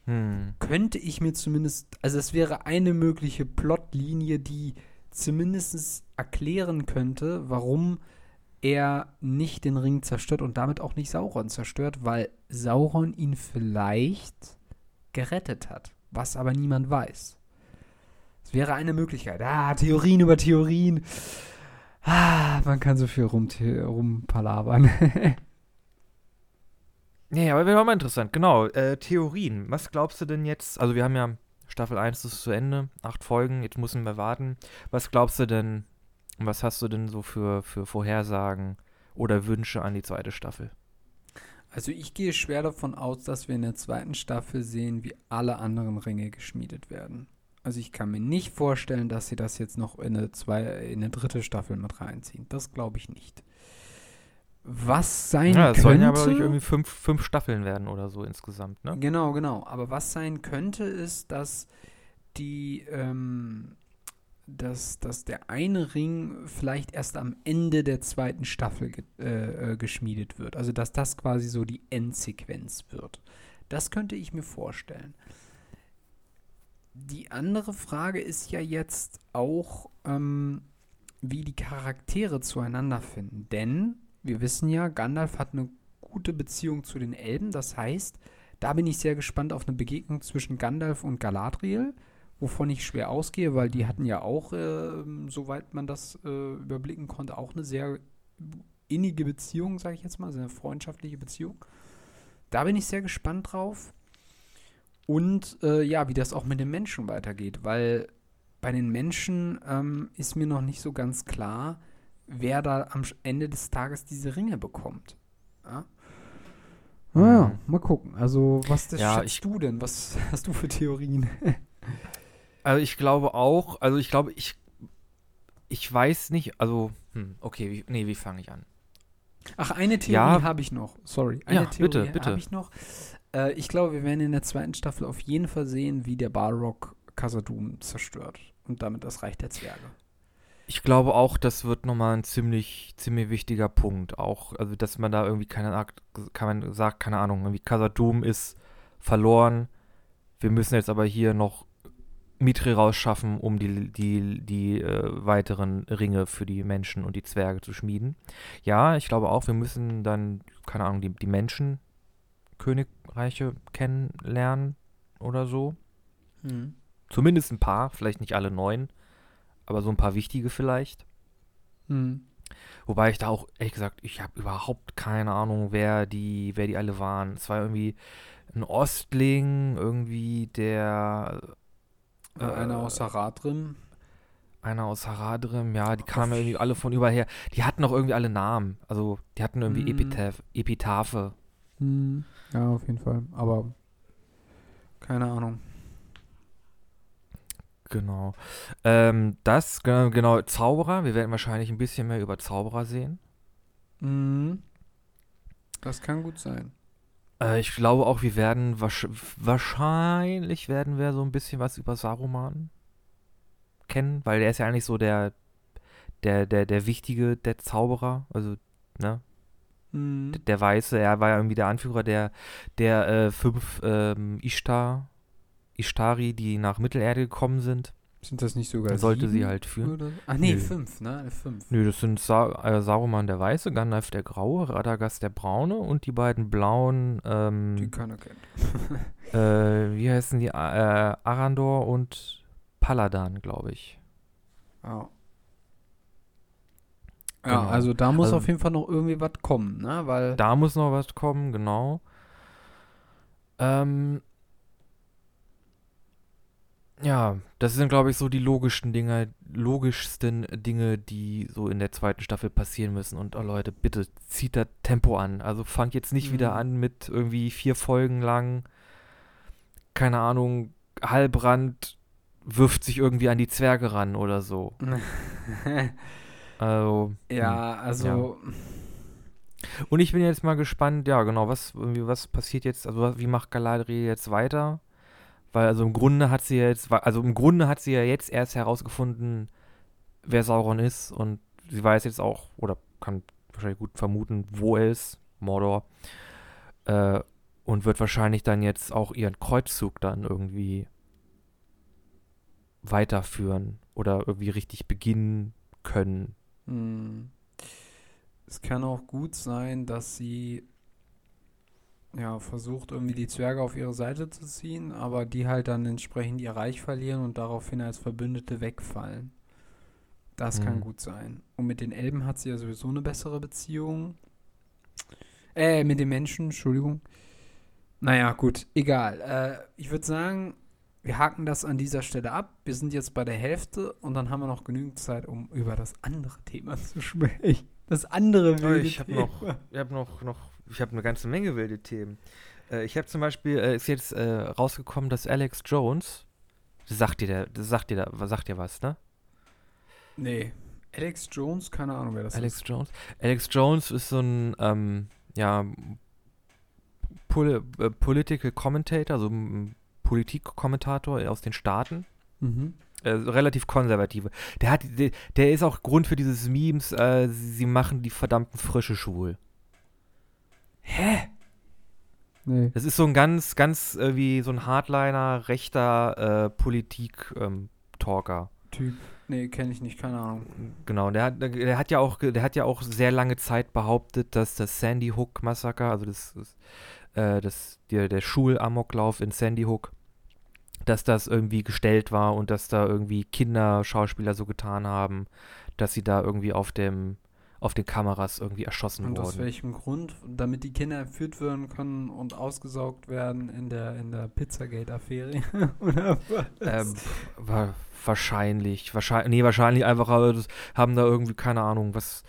Hm. Könnte ich mir zumindest, also es wäre eine mögliche Plotlinie, die zumindest erklären könnte, warum er nicht den Ring zerstört und damit auch nicht Sauron zerstört, weil Sauron ihn vielleicht gerettet hat, was aber niemand weiß. Es wäre eine Möglichkeit. Ah, Theorien über Theorien. Ah, man kann so viel rum, rumpalabern. <laughs> nee, aber wäre auch mal interessant. Genau, äh, Theorien. Was glaubst du denn jetzt? Also wir haben ja Staffel 1 ist zu Ende, acht Folgen, jetzt müssen wir warten. Was glaubst du denn, was hast du denn so für, für Vorhersagen oder Wünsche an die zweite Staffel? Also ich gehe schwer davon aus, dass wir in der zweiten Staffel sehen, wie alle anderen Ringe geschmiedet werden. Also ich kann mir nicht vorstellen, dass sie das jetzt noch in eine, zwei, in eine dritte Staffel mit reinziehen. Das glaube ich nicht. Was sein ja, könnte. Es sollen ja aber irgendwie fünf, fünf Staffeln werden oder so insgesamt, ne? Genau, genau. Aber was sein könnte, ist, dass die ähm, dass, dass der eine Ring vielleicht erst am Ende der zweiten Staffel ge äh, äh, geschmiedet wird. Also dass das quasi so die Endsequenz wird. Das könnte ich mir vorstellen. Die andere Frage ist ja jetzt auch, ähm, wie die Charaktere zueinander finden. Denn wir wissen ja, Gandalf hat eine gute Beziehung zu den Elben. Das heißt, da bin ich sehr gespannt auf eine Begegnung zwischen Gandalf und Galadriel wovon ich schwer ausgehe, weil die hatten ja auch, äh, soweit man das äh, überblicken konnte, auch eine sehr innige Beziehung, sage ich jetzt mal, also eine freundschaftliche Beziehung. Da bin ich sehr gespannt drauf. Und äh, ja, wie das auch mit den Menschen weitergeht, weil bei den Menschen ähm, ist mir noch nicht so ganz klar, wer da am Ende des Tages diese Ringe bekommt. Ja? Naja, mhm. mal gucken. Also, was das ja, schätzt du denn? Was <laughs> hast du für Theorien? Also ich glaube auch, also ich glaube, ich, ich weiß nicht, also, hm, okay, wie, nee, wie fange ich an? Ach, eine Theorie ja. habe ich noch. Sorry. Eine ja, Theorie habe ich noch. Äh, ich glaube, wir werden in der zweiten Staffel auf jeden Fall sehen, wie der Balrog Khazad-dûm zerstört. Und damit das Reich der Zwerge. Ich glaube auch, das wird nochmal ein ziemlich, ziemlich wichtiger Punkt. Auch, also, dass man da irgendwie keine, kann man sagt, keine Ahnung, irgendwie Khazad-dûm ist verloren. Wir müssen jetzt aber hier noch Mitri rausschaffen, um die, die, die äh, weiteren Ringe für die Menschen und die Zwerge zu schmieden. Ja, ich glaube auch, wir müssen dann, keine Ahnung, die, die Menschenkönigreiche kennenlernen oder so. Mhm. Zumindest ein paar, vielleicht nicht alle neun, aber so ein paar wichtige vielleicht. Mhm. Wobei ich da auch, ehrlich gesagt, ich habe überhaupt keine Ahnung, wer die, wer die alle waren. Es war irgendwie ein Ostling, irgendwie der äh, einer aus Haradrim. Einer aus Haradrim, ja, die kamen irgendwie alle von überher. Die hatten auch irgendwie alle Namen. Also, die hatten irgendwie mm. Epitaph, Epitaphe. Mm. Ja, auf jeden Fall. Aber keine Ahnung. Genau. Ähm, das, genau, Zauberer. Wir werden wahrscheinlich ein bisschen mehr über Zauberer sehen. Mhm. Das kann gut sein. Äh, ich glaube auch, wir werden wahrscheinlich werden wir so ein bisschen was über Saruman kennen, weil der ist ja eigentlich so der der der der wichtige der Zauberer, also ne? Mhm. Der, der Weiße, er war ja irgendwie der Anführer der der äh, fünf ähm, Ishtar Ishtari, die nach Mittelerde gekommen sind. Sind das nicht sogar sollte sie halt führen. Oder? Ach nee, Nö. fünf, ne? Fünf. Nö, das sind Sa äh, Saruman der Weiße, Gandalf der Graue, Radagast der Braune und die beiden blauen. Ähm, die keiner kennt. <laughs> äh, wie heißen die? Äh, Arandor und Paladan, glaube ich. Ja. Genau. Ja, also da muss Also- auf jeden Fall noch irgendwie was kommen, ne? Weil. Da muss noch was kommen, genau. Ähm, ja, das sind, glaube ich, so die logischsten Dinge, logischsten Dinge, die so in der zweiten Staffel passieren müssen. Und oh Leute, bitte zieht da Tempo an. Also fangt jetzt nicht wieder Mhm. an mit irgendwie vier Folgen lang, keine Ahnung, Halbrand wirft sich irgendwie an die Zwerge ran oder so. <laughs> Also, ja, also. Und ich bin jetzt mal gespannt, ja, genau, was, irgendwie, was passiert jetzt, also wie macht Galadriel jetzt weiter? Weil, also im Grunde hat sie ja jetzt, also im Grunde hat sie ja jetzt erst herausgefunden, wer Sauron ist und sie weiß jetzt auch, oder kann wahrscheinlich gut vermuten, wo er ist, Mordor. Äh, und wird wahrscheinlich dann jetzt auch ihren Kreuzzug dann irgendwie weiterführen oder irgendwie richtig beginnen können. Hm. Es kann auch gut sein, dass sie ja versucht, irgendwie die Zwerge auf ihre Seite zu ziehen, aber die halt dann entsprechend ihr Reich verlieren und daraufhin als Verbündete wegfallen. Das kann Hm. gut sein. Und mit den Elben hat sie ja sowieso eine bessere Beziehung. Äh, mit den Menschen, Entschuldigung. Naja, gut, egal. Äh, ich würde sagen, wir haken das an dieser Stelle ab. Wir sind jetzt bei der Hälfte und dann haben wir noch genügend Zeit, um über das andere Thema <laughs> zu sprechen. Das andere wilde ich habe noch, ich habe noch, noch, ich habe eine ganze Menge wilde Themen. Äh, ich habe zum Beispiel, äh, ist jetzt äh, rausgekommen, dass Alex Jones, das sagt dir, der, das sagt dir, da, was sagt dir was, ne? Nee. Alex Jones, keine Ahnung, wer das Alex ist. Jones. Alex Jones ist so ein, ähm, ja, Pol äh, Political Commentator, also ein Politikkommentator aus den Staaten. Mhm. Äh, relativ konservative. Der hat, der, der ist auch Grund für dieses Memes, äh, sie, sie machen die verdammten Frische schwul. Hä? Nee. Das ist so ein ganz, ganz äh, wie so ein Hardliner, rechter äh, Politik-Talker. Typ. Nee, kenne ich nicht, keine Ahnung. genau, der hat, der hat ja auch, der hat ja auch sehr lange Zeit behauptet, dass das Sandy Hook Massaker, also das, das, äh, das der, der Schulamoklauf in Sandy Hook, dass das irgendwie gestellt war und dass da irgendwie Kinderschauspieler so getan haben, dass sie da irgendwie auf dem auf den Kameras irgendwie erschossen Und aus wurden. welchem Grund? Damit die Kinder entführt werden können und ausgesaugt werden in der, in der Pizzagate-Affäre? <laughs> Oder was? Ähm, wa wahrscheinlich, wahrscheinlich, nee, wahrscheinlich einfach aber haben da irgendwie, keine Ahnung, was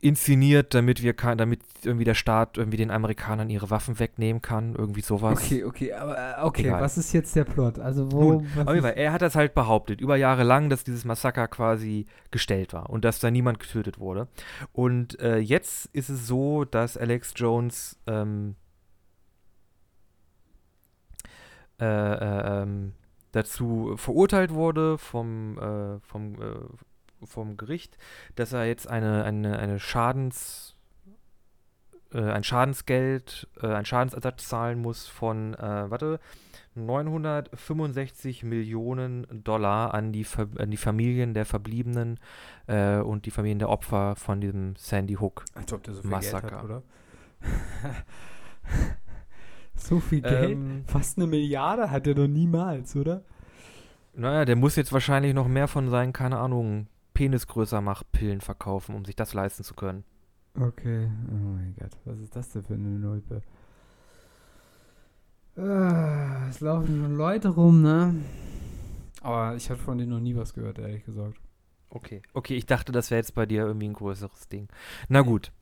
inszeniert, damit wir kann, damit irgendwie der Staat irgendwie den Amerikanern ihre Waffen wegnehmen kann, irgendwie sowas. okay, okay, aber äh, okay, Egal. was ist jetzt der Plot? Also wo. Nun, Fall, er hat das halt behauptet, über Jahre lang, dass dieses Massaker quasi gestellt war und dass da niemand getötet wurde. Und äh, jetzt ist es so, dass Alex Jones ähm, äh, äh, ähm, dazu verurteilt wurde vom, äh, vom, äh, vom Gericht, dass er jetzt eine, eine, eine Schadens äh, ein Schadensgeld, äh, ein Schadensersatz zahlen muss von, äh, warte, 965 Millionen Dollar an die, Ver an die Familien der Verbliebenen äh, und die Familien der Opfer von diesem Sandy Hook. Als ob der so viel Massaker. Geld hat, oder? <laughs> so viel Geld? Ähm, Fast eine Milliarde hat er doch niemals, oder? naja, der muss jetzt wahrscheinlich noch mehr von seinen, keine Ahnung, Penisgrößer macht Pillen verkaufen, um sich das leisten zu können. Okay, oh mein Gott, was ist das denn für eine Nulpe? Ah, es laufen schon Leute rum, ne? Aber ich habe von denen noch nie was gehört, ehrlich gesagt. Okay. Okay, ich dachte, das wäre jetzt bei dir irgendwie ein größeres Ding. Na gut.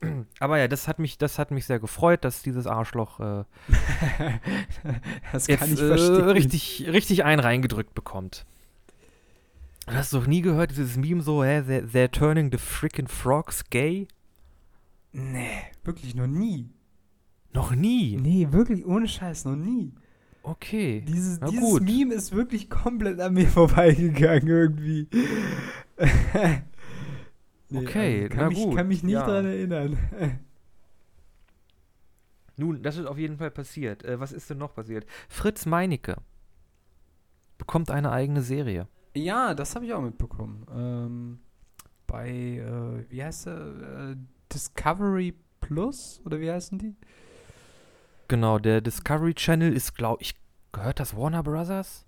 <clears throat> Aber ja, das hat mich, das hat mich sehr gefreut, dass dieses Arschloch äh, <laughs> das jetzt äh, richtig, richtig einen reingedrückt bekommt. Du hast doch nie gehört, dieses Meme so, hä, they're, they're turning the frickin' frogs gay? Nee, wirklich noch nie. Noch nie. Nee, wirklich ohne Scheiß, noch nie. Okay. Dieses, Na dieses gut. Meme ist wirklich komplett an mir <laughs> vorbeigegangen irgendwie. <laughs> Okay, also kann na mich, gut, kann mich nicht ja. dran erinnern. <laughs> Nun, das ist auf jeden Fall passiert. Äh, was ist denn noch passiert? Fritz Meinecke bekommt eine eigene Serie. Ja, das habe ich auch mitbekommen. Ähm, bei, äh, wie heißt der? Äh, Discovery Plus? Oder wie heißen die? Genau, der Discovery Channel ist, glaube ich, gehört das Warner Brothers?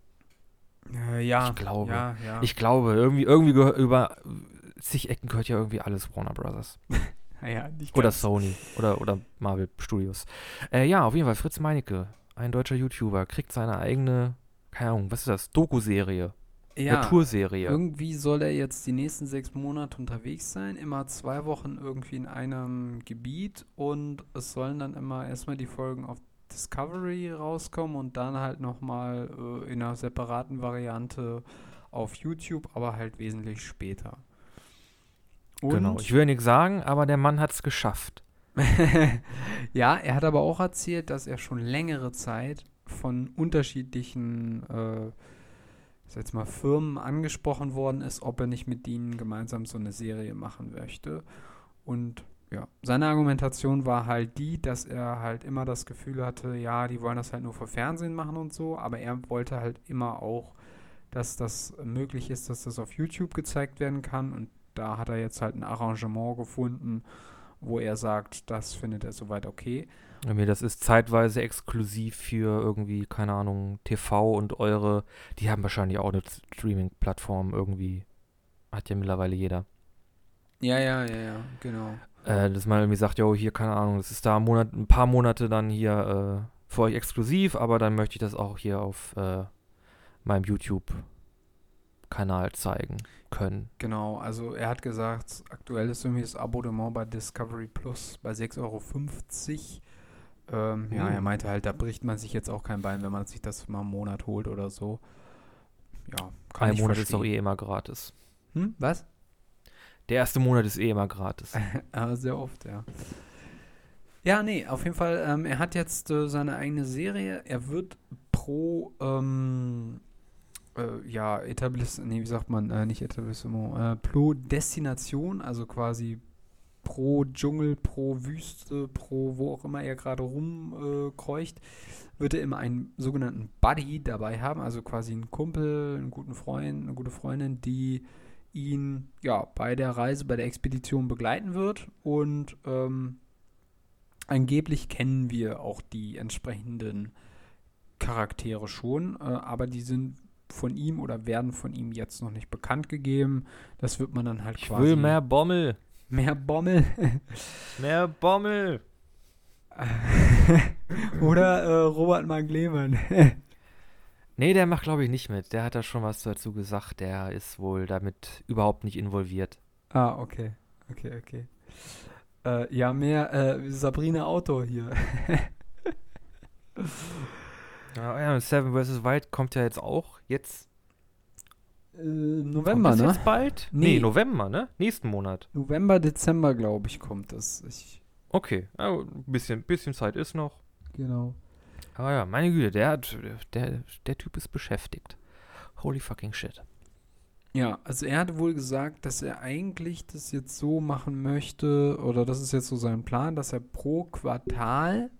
Äh, ja, Ich glaube. Ja, ja. Ich glaube, irgendwie, irgendwie über zig Ecken gehört ja irgendwie alles Warner Brothers. <laughs> ja, nicht Oder. Sony. Oder, oder Marvel Studios. Äh, ja, auf jeden Fall, Fritz Meinecke, ein deutscher YouTuber, kriegt seine eigene, keine Ahnung, was ist das? Doku-Serie. Ja, Naturserie. Irgendwie soll er jetzt die nächsten sechs Monate unterwegs sein, immer zwei Wochen irgendwie in einem Gebiet und es sollen dann immer erstmal die Folgen auf Discovery rauskommen und dann halt nochmal äh, in einer separaten Variante auf YouTube, aber halt wesentlich später. Und Genau. Ich will nichts sagen, aber der Mann hat es geschafft. <laughs> ja, er hat aber auch erzählt, dass er schon längere Zeit von unterschiedlichen, äh, ich jetzt mal, Firmen angesprochen worden ist, ob er nicht mit ihnen gemeinsam so eine Serie machen möchte. Und ja, seine Argumentation war halt die, dass er halt immer das Gefühl hatte, ja, die wollen das halt nur für Fernsehen machen und so, aber er wollte halt immer auch, dass das möglich ist, dass das auf YouTube gezeigt werden kann und da hat er jetzt halt ein Arrangement gefunden, wo er sagt, das findet er soweit okay. Irgendwie, Das ist zeitweise exklusiv für irgendwie, keine Ahnung, TV und eure. Die haben wahrscheinlich auch eine Streaming-Plattform irgendwie. Hat ja mittlerweile jeder. Ja, ja, ja, ja, genau. Äh, dass man irgendwie sagt, jo, hier, keine Ahnung, das ist da ein, Monat, ein paar Monate dann hier äh, für euch exklusiv, aber dann möchte ich das auch hier auf äh, meinem YouTube-Kanal zeigen können. Genau, also er hat gesagt, aktuell ist irgendwie das Abonnement bei Discovery Plus bei 6,50 Euro. Ähm, Ja, er Uh. meinte halt, da bricht man sich jetzt auch kein Bein, wenn man sich das mal einen Monat holt oder so. Ja, kann Ein Monat ist doch verstehen. eh immer gratis. Hm, was? Der erste Monat ist eh immer gratis. <laughs> Sehr oft, ja. Ja, nee, auf jeden Fall, ähm, er hat jetzt äh, seine eigene Serie. Er wird pro, ähm, äh, ja, Etablissement, nee, wie sagt man, äh, nicht Etablissement, äh, pro Destination, also quasi pro Dschungel, pro Wüste, pro wo auch immer er gerade rumkreucht, äh, wird er immer einen sogenannten Buddy dabei haben, also quasi einen Kumpel, einen guten Freund, eine gute Freundin, die ihn ja bei der Reise, bei der Expedition begleiten wird und ähm, angeblich kennen wir auch die entsprechenden Charaktere schon, äh, aber die sind von ihm oder werden von ihm jetzt noch nicht bekannt gegeben. Das wird man dann halt Ich quasi will mehr Bommel. Mehr Bommel <laughs> Mehr Bommel. <laughs> oder äh, Robert Mark Lehmann. <laughs> Nee, der macht, glaube ich, nicht mit. Der hat da schon was dazu gesagt. Der ist wohl damit überhaupt nicht involviert. ah, okay, okay, okay. Äh, ja, mehr äh, Sabrina Autor hier. Ja, ja, Seven vs. Wild kommt ja jetzt auch. Jetzt. Äh, kommt November, das ne? jetzt bald? Nee. Nee. November, ne? Nächsten Monat. November, Dezember, glaube ich, kommt das. Ich, Okay. Ja, ein bisschen, bisschen Zeit ist noch. genau. Aber ja, meine Güte, der, hat, der, der Typ ist beschäftigt. Holy fucking shit. Ja, also er hat wohl gesagt, dass er eigentlich das jetzt so machen möchte, oder das ist jetzt so sein Plan, dass er pro Quartal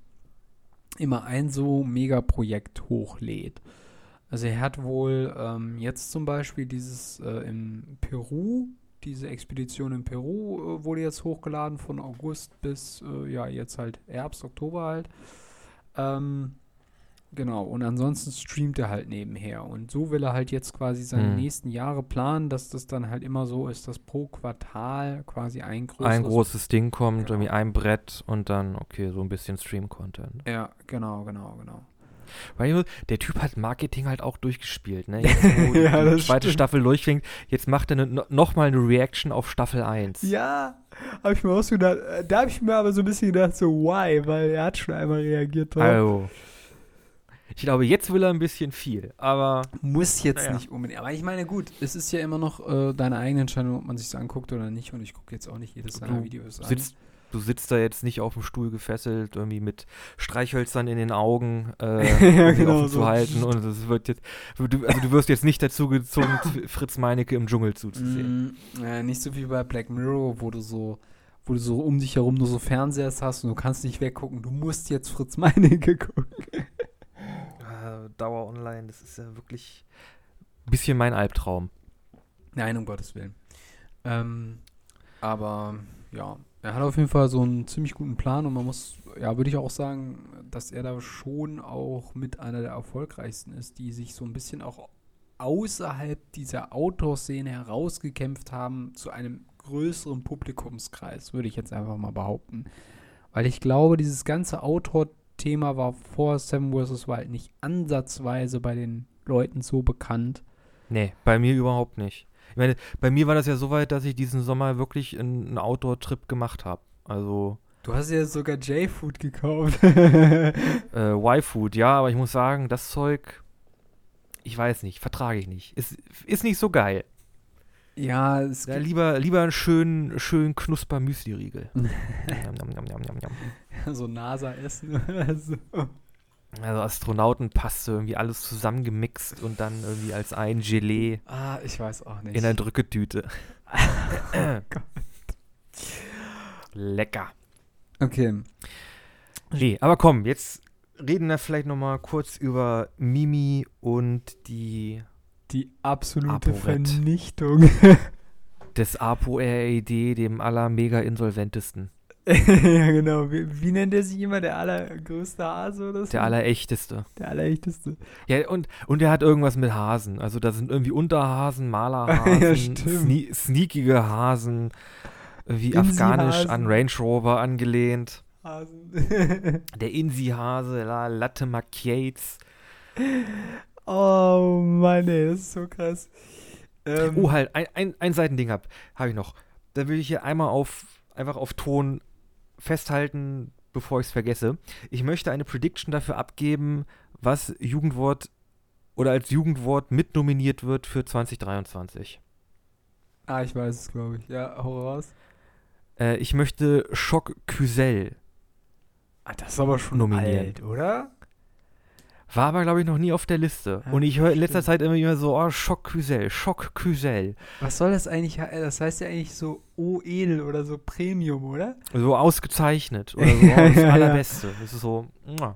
immer ein so Megaprojekt hochlädt. Also er hat wohl ähm, jetzt zum Beispiel dieses äh, in Peru, diese Expedition in Peru äh, wurde jetzt hochgeladen von August bis, äh, ja, jetzt halt Herbst, Oktober halt. Ähm, genau, und ansonsten streamt er halt nebenher. Und so will er halt jetzt quasi seine Hm. nächsten Jahre planen, dass das dann halt immer so ist, dass pro Quartal quasi ein größeres Ein großes Ding kommt, Genau. irgendwie ein Brett und dann, okay, so ein bisschen Stream-Content. Ja, genau, genau, genau. Der Typ hat Marketing halt auch durchgespielt, ne? Jetzt, <laughs> wo die, Ja, die das zweite stimmt. Staffel durchfängt, jetzt macht er ne, no, nochmal eine Reaction auf Staffel 1. Ja, habe ich mir auch so gedacht. äh, Da habe ich mir aber so ein bisschen gedacht, so, why? Weil er hat schon einmal reagiert drauf. Also, ich glaube, jetzt will er ein bisschen viel, aber Muss jetzt Naja. nicht unbedingt. Aber ich meine, gut, es ist ja immer noch äh, deine eigene Entscheidung, ob man sich anguckt oder nicht. Und ich gucke jetzt auch nicht jedes seiner Videos an. sitzt, du sitzt da jetzt nicht auf dem Stuhl gefesselt, irgendwie mit Streichhölzern in den Augen äh, <laughs> Ja, genau offen so. zu halten und es wird jetzt, du, also du wirst jetzt nicht dazu gezwungen, <laughs> Fritz Meinecke im Dschungel zuzusehen. Mm, äh, nicht so wie bei Black Mirror, wo du so wo du so um dich herum nur so Fernsehers hast und du kannst nicht weggucken. Du musst jetzt Fritz Meinecke <laughs> gucken. Äh, Dauer online, das ist ja wirklich ein bisschen mein Albtraum. Nein, um Gottes Willen. Ähm, aber ja, er hat auf jeden Fall so einen ziemlich guten Plan und man muss, ja, würde ich auch sagen, dass er da schon auch mit einer der erfolgreichsten ist, die sich so ein bisschen auch außerhalb dieser Outdoor-Szene herausgekämpft haben zu einem größeren Publikumskreis, würde ich jetzt einfach mal behaupten. Weil ich glaube, dieses ganze Outdoor-Thema war vor Seven vs. Wild nicht ansatzweise bei den Leuten so bekannt. Nee, bei mir überhaupt nicht. Ich meine, bei mir war das ja so weit, dass ich diesen Sommer wirklich einen Outdoor-Trip gemacht habe. Also. Du hast ja sogar J-Food gekauft. <laughs> <laughs> äh, Y-Food, ja, aber ich muss sagen, das Zeug, ich weiß nicht, vertrage ich nicht. Ist, ist nicht so geil. Ja, es ja, lieber, lieber einen schönen, schönen knusper Müsli-Riegel. <laughs> so NASA-Essen oder so. Also Astronautenpaste, irgendwie alles zusammengemixt und dann irgendwie als ein Gelee. Ah, ich weiß auch nicht. In der Drücketüte. oh <laughs> Gott. Lecker. Okay. Nee, aber komm, jetzt reden wir vielleicht noch mal kurz über Mimi und die die absolute Aporet. Vernichtung <laughs> des ApoRED, dem aller mega insolventesten. <laughs> ja, genau. Wie, wie, nennt er sich immer? Der allergrößte Hase oder so? Der allerechteste. Der allerechteste. Ja, und, und er hat irgendwas mit Hasen. Also da sind irgendwie Unterhasen, Malerhasen, <laughs> ja, sne sneakige Hasen, wie afghanisch an Range Rover angelehnt. Hasen. <laughs> der Insi-Hase, La Latte Macchiates. Oh Mann, ey, das ist so krass. Ähm, oh, halt, ein, ein, ein Seitending hab, habe ich noch. Da will ich hier einmal auf, einfach auf Ton festhalten, bevor ich es vergesse. Ich möchte eine Prediction dafür abgeben, was Jugendwort oder als Jugendwort mitnominiert wird für 2023. Ah, ich weiß es, glaube ich. Ja, hau raus. Äh, ich möchte Schock Küsel. Ah, das ist aber schon nominieren. alt, oder? War aber, glaube ich, noch nie auf der Liste. Ja, und ich höre in letzter Zeit immer, immer so, oh, Schock Küsel, Schock Küsel. Was soll das eigentlich? Das heißt ja eigentlich so O edel oder so Premium, oder? So ausgezeichnet <laughs> oder so oh, das ja, Allerbeste. Ja. Das ist so,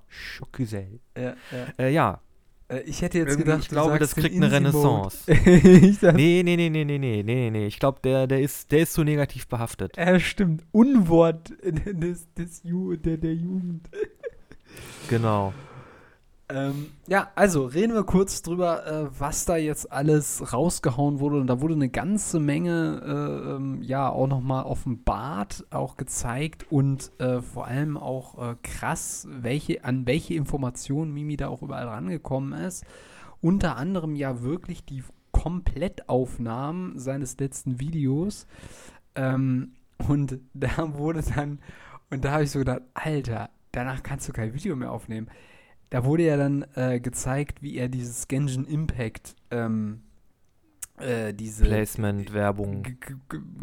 Schock Küsel. Ja, ja. Äh, ja. Äh, ich hätte jetzt gedacht, ich glaube, das kriegt eine Renaissance. <laughs> nee, nee, nee, nee, nee, nee, nee, nee. Ich glaube, der, der, ist, der ist so negativ behaftet. Ja, stimmt. Unwort <laughs> des, des Ju der, der Jugend. Genau. Ähm, ja, also reden wir kurz drüber, äh, was da jetzt alles rausgehauen wurde. Und da wurde eine ganze Menge, äh, ähm, ja, auch nochmal offenbart, auch gezeigt und äh, vor allem auch äh, krass, welche, an welche Informationen Mimi da auch überall rangekommen ist. Unter anderem ja wirklich die Komplettaufnahmen seines letzten Videos. Ähm, und <laughs> da wurde dann, und da habe ich so gedacht, Alter, danach kannst du kein Video mehr aufnehmen da wurde ja dann äh, gezeigt, wie er dieses Genshin Impact ähm, äh, diese Placement-Werbung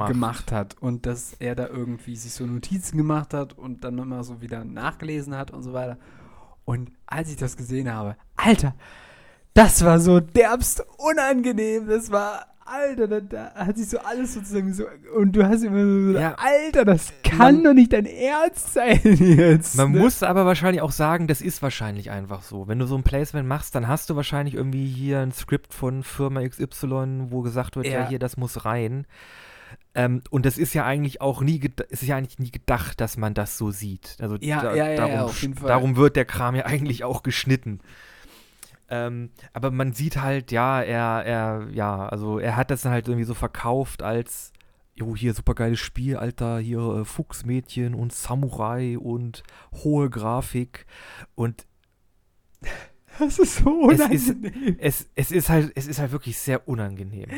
gemacht hat und dass er da irgendwie sich so Notizen gemacht hat und dann immer so wieder nachgelesen hat und so weiter. Und als ich das gesehen habe, Alter, das war so derbst unangenehm. Das war Alter, da, da, hat sich so alles sozusagen so. Und du hast immer so, ja, Alter, das kann man, doch nicht dein Ernst sein <laughs> jetzt. Man ne? muss aber wahrscheinlich auch sagen, das ist wahrscheinlich einfach so. Wenn du so ein Placement machst, dann hast du wahrscheinlich irgendwie hier ein Skript von Firma XY, wo gesagt wird, ja, ja hier, das muss rein. Ähm, und das ist ja eigentlich auch nie, ist ja eigentlich nie gedacht, dass man das so sieht. Also ja, da, ja, ja, darum, darum wird der Kram ja <laughs> eigentlich auch geschnitten. Ähm, aber man sieht halt, ja, er, er, ja, also er hat das dann halt irgendwie so verkauft als, jo, hier supergeiles Spiel, Alter, hier äh, Fuchsmädchen und Samurai und hohe Grafik und <laughs> das ist so unangenehm. Es ist, es, es ist halt, es ist halt wirklich sehr unangenehm.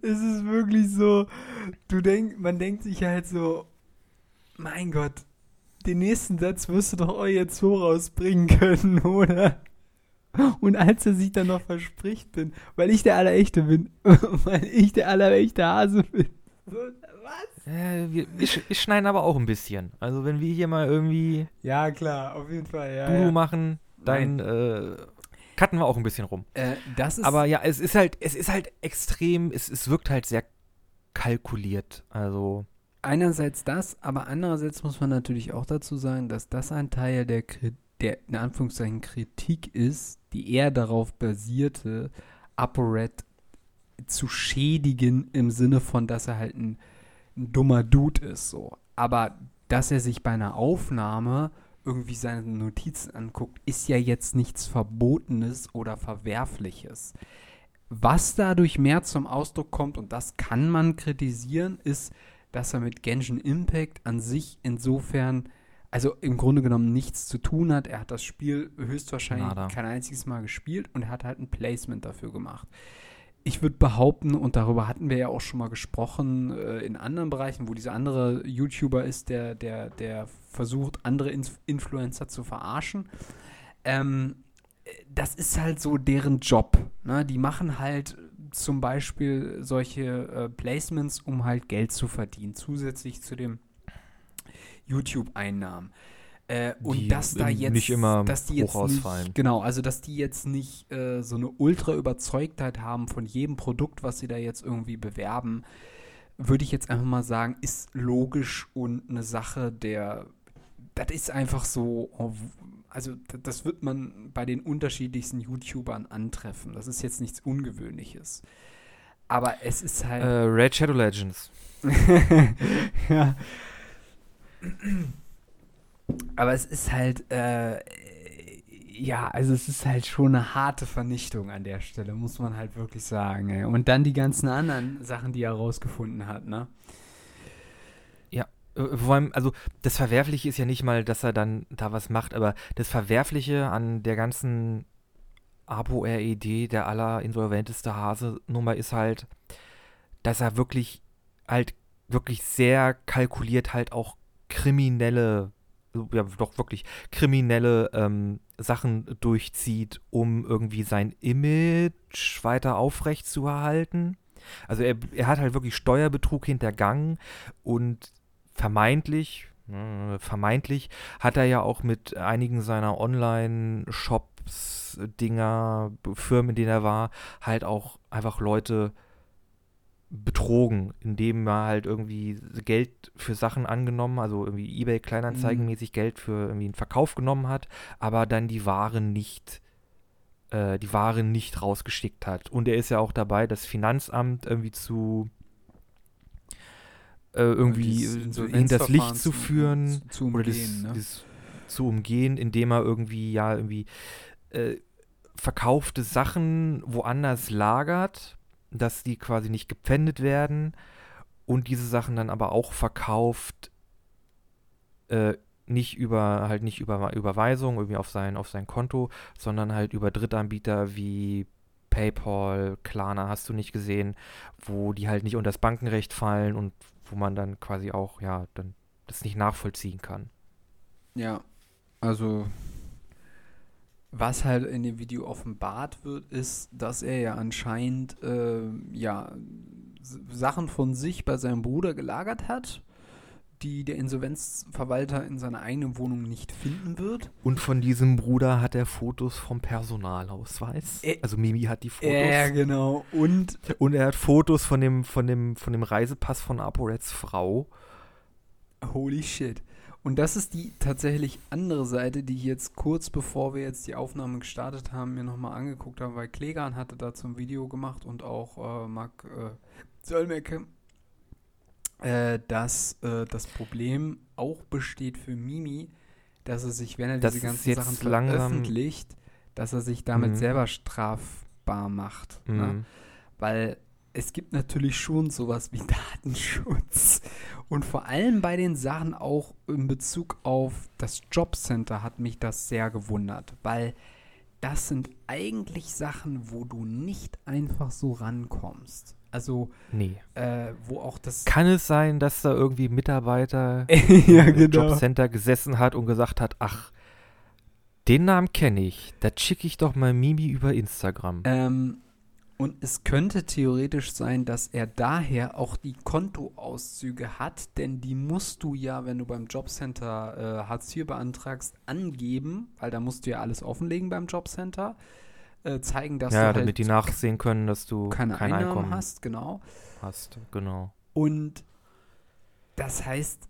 Es ist wirklich so, du denk, man denkt sich halt so, mein Gott, den nächsten Satz wirst du doch jetzt so rausbringen können, <laughs> oder? Und als er sich dann noch verspricht bin, weil ich der Allerechte bin, <laughs> weil ich der Allerechte Hase bin. Was? Äh, wir, wir, wir, schneiden aber auch ein bisschen. Also wenn wir hier mal irgendwie Ja, klar, auf jeden Fall, ja. Bulu ja. machen, dann äh, cutten wir auch ein bisschen rum. Äh, das ist aber ja, es ist halt, es ist halt extrem, es, es wirkt halt sehr kalkuliert. Also einerseits das, aber andererseits muss man natürlich auch dazu sagen, dass das ein Teil der, der in Anführungszeichen Kritik ist, die eher darauf basierte, ApoRed zu schädigen im Sinne von, dass er halt ein, ein dummer Dude ist, so. Aber dass er sich bei einer Aufnahme irgendwie seine Notizen anguckt, ist ja jetzt nichts Verbotenes oder Verwerfliches. Was dadurch mehr zum Ausdruck kommt, und das kann man kritisieren, ist, dass er mit Genshin Impact an sich insofern, also im Grunde genommen nichts zu tun hat. Er hat das Spiel höchstwahrscheinlich Nada. kein einziges Mal gespielt und er hat halt ein Placement dafür gemacht. Ich würde behaupten, und darüber hatten wir ja auch schon mal gesprochen, äh, in anderen Bereichen, wo dieser andere YouTuber ist, der, der, der versucht, andere Inf Influencer zu verarschen. Ähm, das ist halt so deren Job. Ne? Die machen halt zum Beispiel solche äh, Placements, um halt Geld zu verdienen, zusätzlich zu dem YouTube-Einnahmen. Äh, und Die dass da jetzt nicht immer dass die jetzt ausfallen. Nicht, genau, also dass die jetzt nicht äh, so eine Ultra-Überzeugtheit haben von jedem Produkt, was sie da jetzt irgendwie bewerben, würde ich jetzt einfach mal sagen, ist logisch und eine Sache der, das ist einfach so, oh, also das wird man bei den unterschiedlichsten YouTubern antreffen. Das ist jetzt nichts Ungewöhnliches. Aber es ist Äh, halt. Red Shadow Legends. <laughs> ja. Aber es ist halt, äh, ja, also es ist halt schon eine harte Vernichtung an der Stelle, muss man halt wirklich sagen. Ey. Und dann die ganzen anderen Sachen, die er rausgefunden hat, ne? Äh, Vor allem, also das Verwerfliche ist ja nicht mal, dass er dann da was macht, aber das Verwerfliche an der ganzen Abo-RED, der aller insolventeste Hase-Nummer ist halt, dass er wirklich halt wirklich sehr kalkuliert halt auch kriminelle, ja doch wirklich kriminelle ähm, Sachen durchzieht, um irgendwie sein Image weiter aufrecht zu erhalten. Also er, er hat halt wirklich Steuerbetrug hintergangen und vermeintlich, äh, vermeintlich hat er ja auch mit einigen seiner Online-Shops, Dinger, Firmen, in denen er war, halt auch einfach Leute betrogen, indem er halt irgendwie Geld für Sachen angenommen, also irgendwie eBay Kleinanzeigenmäßig Geld für irgendwie einen Verkauf genommen hat, aber dann die Ware nicht äh, die Ware nicht rausgeschickt hat. Und er ist ja auch dabei, das Finanzamt irgendwie zu äh, irgendwie Insolvenzverfahren hinters Licht zu zu- führen zu oder das, umgehen, ne? das zu umgehen, indem er irgendwie ja irgendwie äh, verkaufte Sachen woanders lagert, dass die quasi nicht gepfändet werden und diese Sachen dann aber auch verkauft äh, nicht über halt nicht über Überweisung irgendwie auf sein auf sein Konto, sondern halt über Drittanbieter wie PayPal, Klarna hast du nicht gesehen, wo die halt nicht unter das Bankenrecht fallen und wo man dann quasi auch ja dann das nicht nachvollziehen kann. Ja, also was halt in dem Video offenbart wird, ist, dass er ja anscheinend äh, ja Sachen von sich bei seinem Bruder gelagert hat, die der Insolvenzverwalter in seiner eigenen Wohnung nicht finden wird. Und von diesem Bruder hat er Fotos vom Personalausweis. Äh, also Mimi hat die Fotos. Ja, genau. Und Und er hat Fotos von dem, von dem, von dem Reisepass von ApoReds Frau. Holy shit. Und das ist die tatsächlich andere Seite, die ich jetzt kurz bevor wir jetzt die Aufnahme gestartet haben, mir nochmal angeguckt habe, weil Klegan hatte dazu ein Video gemacht und auch äh, Marc äh, Zöllmecke, äh, dass äh, das Problem auch besteht für Mimi, dass er sich, wenn er Das diese ganzen Sachen veröffentlicht, dass er sich damit Mhm. selber strafbar macht. Ne? Mhm. Weil es gibt natürlich schon sowas wie <laughs> Datenschutz. Und vor allem bei den Sachen auch in Bezug auf das Jobcenter hat mich das sehr gewundert, weil das sind eigentlich Sachen, wo du nicht einfach so rankommst. Also, Nee. äh, wo auch das. Kann es sein, dass da irgendwie ein Mitarbeiter <laughs> ja, im genau. Jobcenter gesessen hat und gesagt hat, ach, den Namen kenne ich, da schicke ich doch mal Mimi über Instagram. Ähm, und es könnte theoretisch sein, dass er daher auch die Kontoauszüge hat, denn die musst du ja, wenn du beim Jobcenter äh, Hartz IV beantragst, angeben, weil da musst du ja alles offenlegen beim Jobcenter, äh, zeigen, dass ja, du damit halt die nachsehen können, dass du keine kein Einnahmen Einkommen hast, genau. hast. Genau. Und das heißt,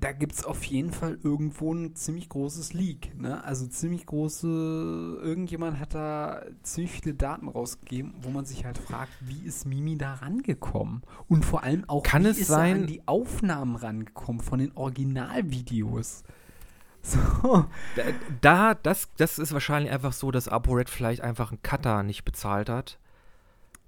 da gibt es auf jeden Fall irgendwo ein ziemlich großes Leak. Ne? Also ziemlich große, irgendjemand hat da ziemlich viele Daten rausgegeben, wo man sich halt fragt, wie ist Mimi da rangekommen? Und vor allem auch, Kann wie es ist sein- er an die Aufnahmen rangekommen von den Originalvideos? <laughs> So. Da, da das, das ist wahrscheinlich einfach so, dass ApoRed vielleicht einfach einen Cutter nicht bezahlt hat.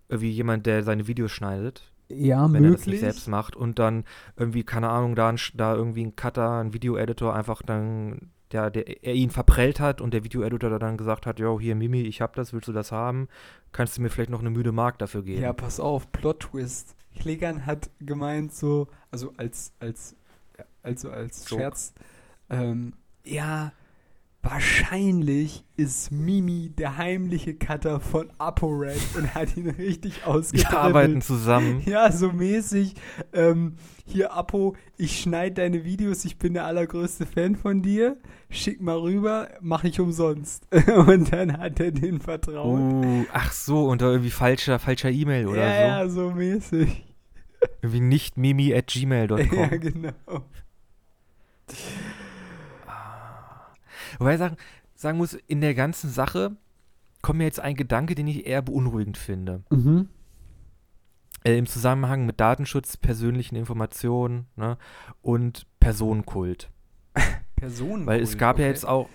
Irgendwie jemand, der seine Videos schneidet, Ja, wenn er das nicht selbst macht und dann irgendwie, keine Ahnung, da, ein, da irgendwie ein Cutter, ein Video-Editor einfach dann, der, der, er ihn verprellt hat und der Video-Editor dann gesagt hat, yo, hier Mimi, ich hab das, willst du das haben? Kannst du mir vielleicht noch eine müde Mark dafür geben? Ja, pass auf, Plot-Twist. Klägern hat gemeint so, also als, als, also als. Scherz, ähm, ja, wahrscheinlich ist Mimi der heimliche Cutter von ApoRed und hat ihn richtig Wir ausgetribbelt. arbeiten zusammen. <laughs> Ja, so mäßig. Ähm, hier, Apo, ich schneide deine Videos, ich bin der allergrößte Fan von dir. Schick mal rüber, mache ich umsonst. <laughs> Und dann hat er den vertraut. Oh, ach so, unter irgendwie falscher, falscher E-Mail oder ja, so. ja, so mäßig. Irgendwie nicht mimi at gmail.com. <laughs> Ja, genau. Wobei ich sagen, sagen muss, in der ganzen Sache kommt mir jetzt ein Gedanke, den ich eher beunruhigend finde. Mhm. Äh, Im Zusammenhang mit Datenschutz, persönlichen Informationen ne, und Personenkult. <laughs> Personen. Weil es gab ja jetzt auch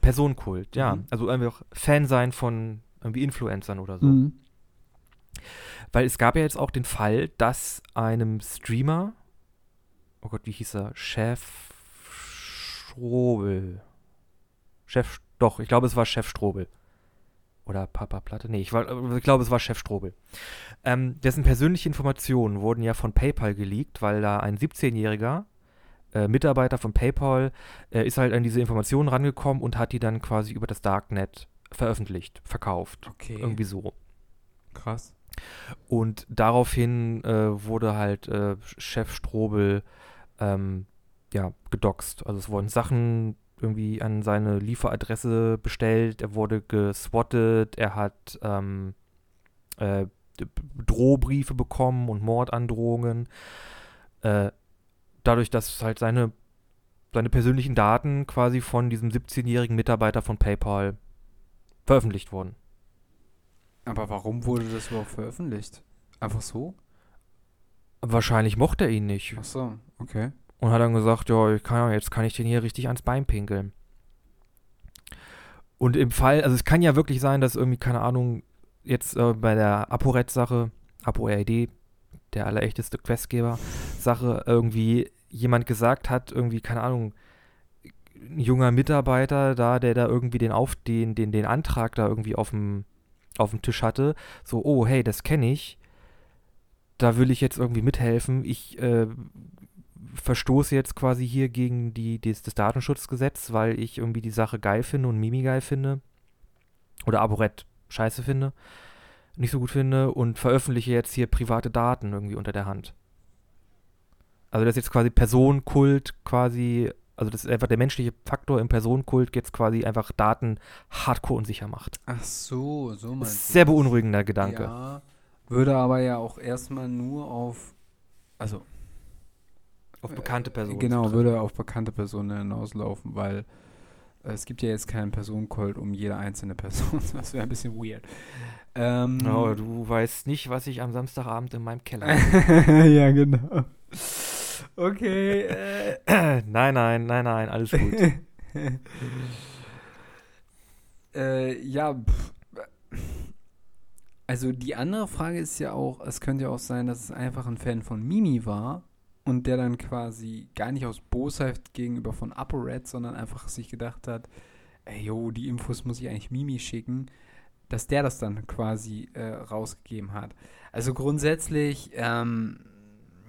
Personenkult, ja. Mhm. Also einfach Fan sein von irgendwie Influencern oder so. Mhm. Weil es gab ja jetzt auch den Fall, dass einem Streamer, oh Gott, wie hieß er? Chef Strobel. Chef, doch, ich glaube, es war Chef Strobel. Oder Papa Platte? Nee, ich, war, ich glaube, es war Chef Strobel. Ähm, dessen persönliche Informationen wurden ja von PayPal geleakt, weil da ein 17-jähriger äh, Mitarbeiter von PayPal äh, ist halt an diese Informationen rangekommen und hat die dann quasi über das Darknet veröffentlicht, verkauft. Okay. Irgendwie so. krass. Und daraufhin äh, wurde halt äh, Chef Strobel ähm, ja, gedoxt. Also es wurden Sachen irgendwie an seine Lieferadresse bestellt, er wurde geswattet, er hat ähm, äh, Drohbriefe bekommen und Mordandrohungen. Äh, dadurch, dass halt seine, seine persönlichen Daten quasi von diesem 17-jährigen Mitarbeiter von PayPal veröffentlicht wurden. Aber warum wurde das überhaupt veröffentlicht? Einfach so? Wahrscheinlich mochte er ihn nicht. Ach so, okay. Und hat dann gesagt, ja, kann, jetzt kann ich den hier richtig ans Bein pinkeln. Und im Fall, also es kann ja wirklich sein, dass irgendwie, keine Ahnung, jetzt äh, bei der ApoRed-Sache, ApoRed, der allerechteste Questgeber-Sache, irgendwie jemand gesagt hat, irgendwie, keine Ahnung, ein junger Mitarbeiter da, der da irgendwie den, auf, den, den, den Antrag da irgendwie auf dem, auf dem Tisch hatte, so, oh, hey, das kenne ich, da will ich jetzt irgendwie mithelfen, ich äh, verstoße jetzt quasi hier gegen die, das, das Datenschutzgesetz, weil ich irgendwie die Sache geil finde und Mimi geil finde. Oder Aborett scheiße finde. Nicht so gut finde und veröffentliche jetzt hier private Daten irgendwie unter der Hand. Also das ist jetzt quasi Personenkult quasi, also das ist einfach der menschliche Faktor im Personenkult jetzt quasi einfach Daten hardcore unsicher macht. Ach so, so meinst du sehr beunruhigender Gedanke. Ja, würde aber ja auch erstmal nur auf, also Auf bekannte Personen. Genau, würde auf bekannte Personen hinauslaufen, weil äh, es gibt ja jetzt keinen Personenkult um jede einzelne <laughs> Person. Das wäre ein bisschen weird. Ähm, Oh, du weißt nicht, was ich am Samstagabend in meinem Keller <laughs> ja, genau. Okay. Äh, <coughs> nein, nein, nein, nein, alles gut. <laughs> äh, ja, pff, also die andere Frage ist ja auch, es könnte ja auch sein, dass es einfach ein Fan von Mimi war und der dann quasi gar nicht aus Bosheit gegenüber von ApoRed, sondern einfach sich gedacht hat, ey, yo, die Infos muss ich eigentlich Mimi schicken, dass der das dann quasi äh, rausgegeben hat. Also grundsätzlich, ähm,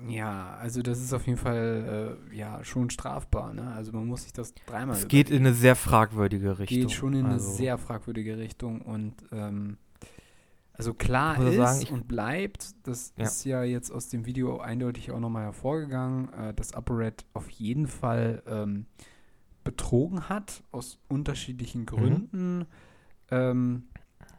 ja, also das ist auf jeden Fall äh, ja schon strafbar, ne? Also man muss sich das dreimal Es geht in eine sehr fragwürdige Richtung. geht schon in eine Also, sehr fragwürdige Richtung und ähm, also klar ist sagen, und bleibt, das Ja. ist ja jetzt aus dem Video eindeutig auch nochmal hervorgegangen, äh, dass ApoRed auf jeden Fall ähm, betrogen hat, aus unterschiedlichen Mhm. Gründen. Ähm,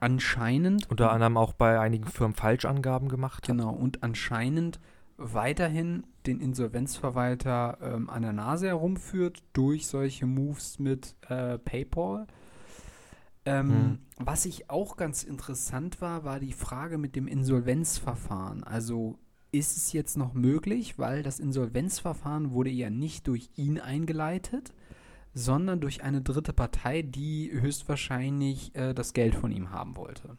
anscheinend. Unter anderem auch bei einigen Firmen Falschangaben gemacht hat. Genau, und anscheinend weiterhin den Insolvenzverwalter ähm, an der Nase herumführt durch solche Moves mit äh, PayPal. Ähm, Mhm. Was ich auch ganz interessant war, war die Frage mit dem Insolvenzverfahren. Also ist es jetzt noch möglich, weil das Insolvenzverfahren wurde ja nicht durch ihn eingeleitet, sondern durch eine dritte Partei, die höchstwahrscheinlich äh, das Geld von ihm haben wollte.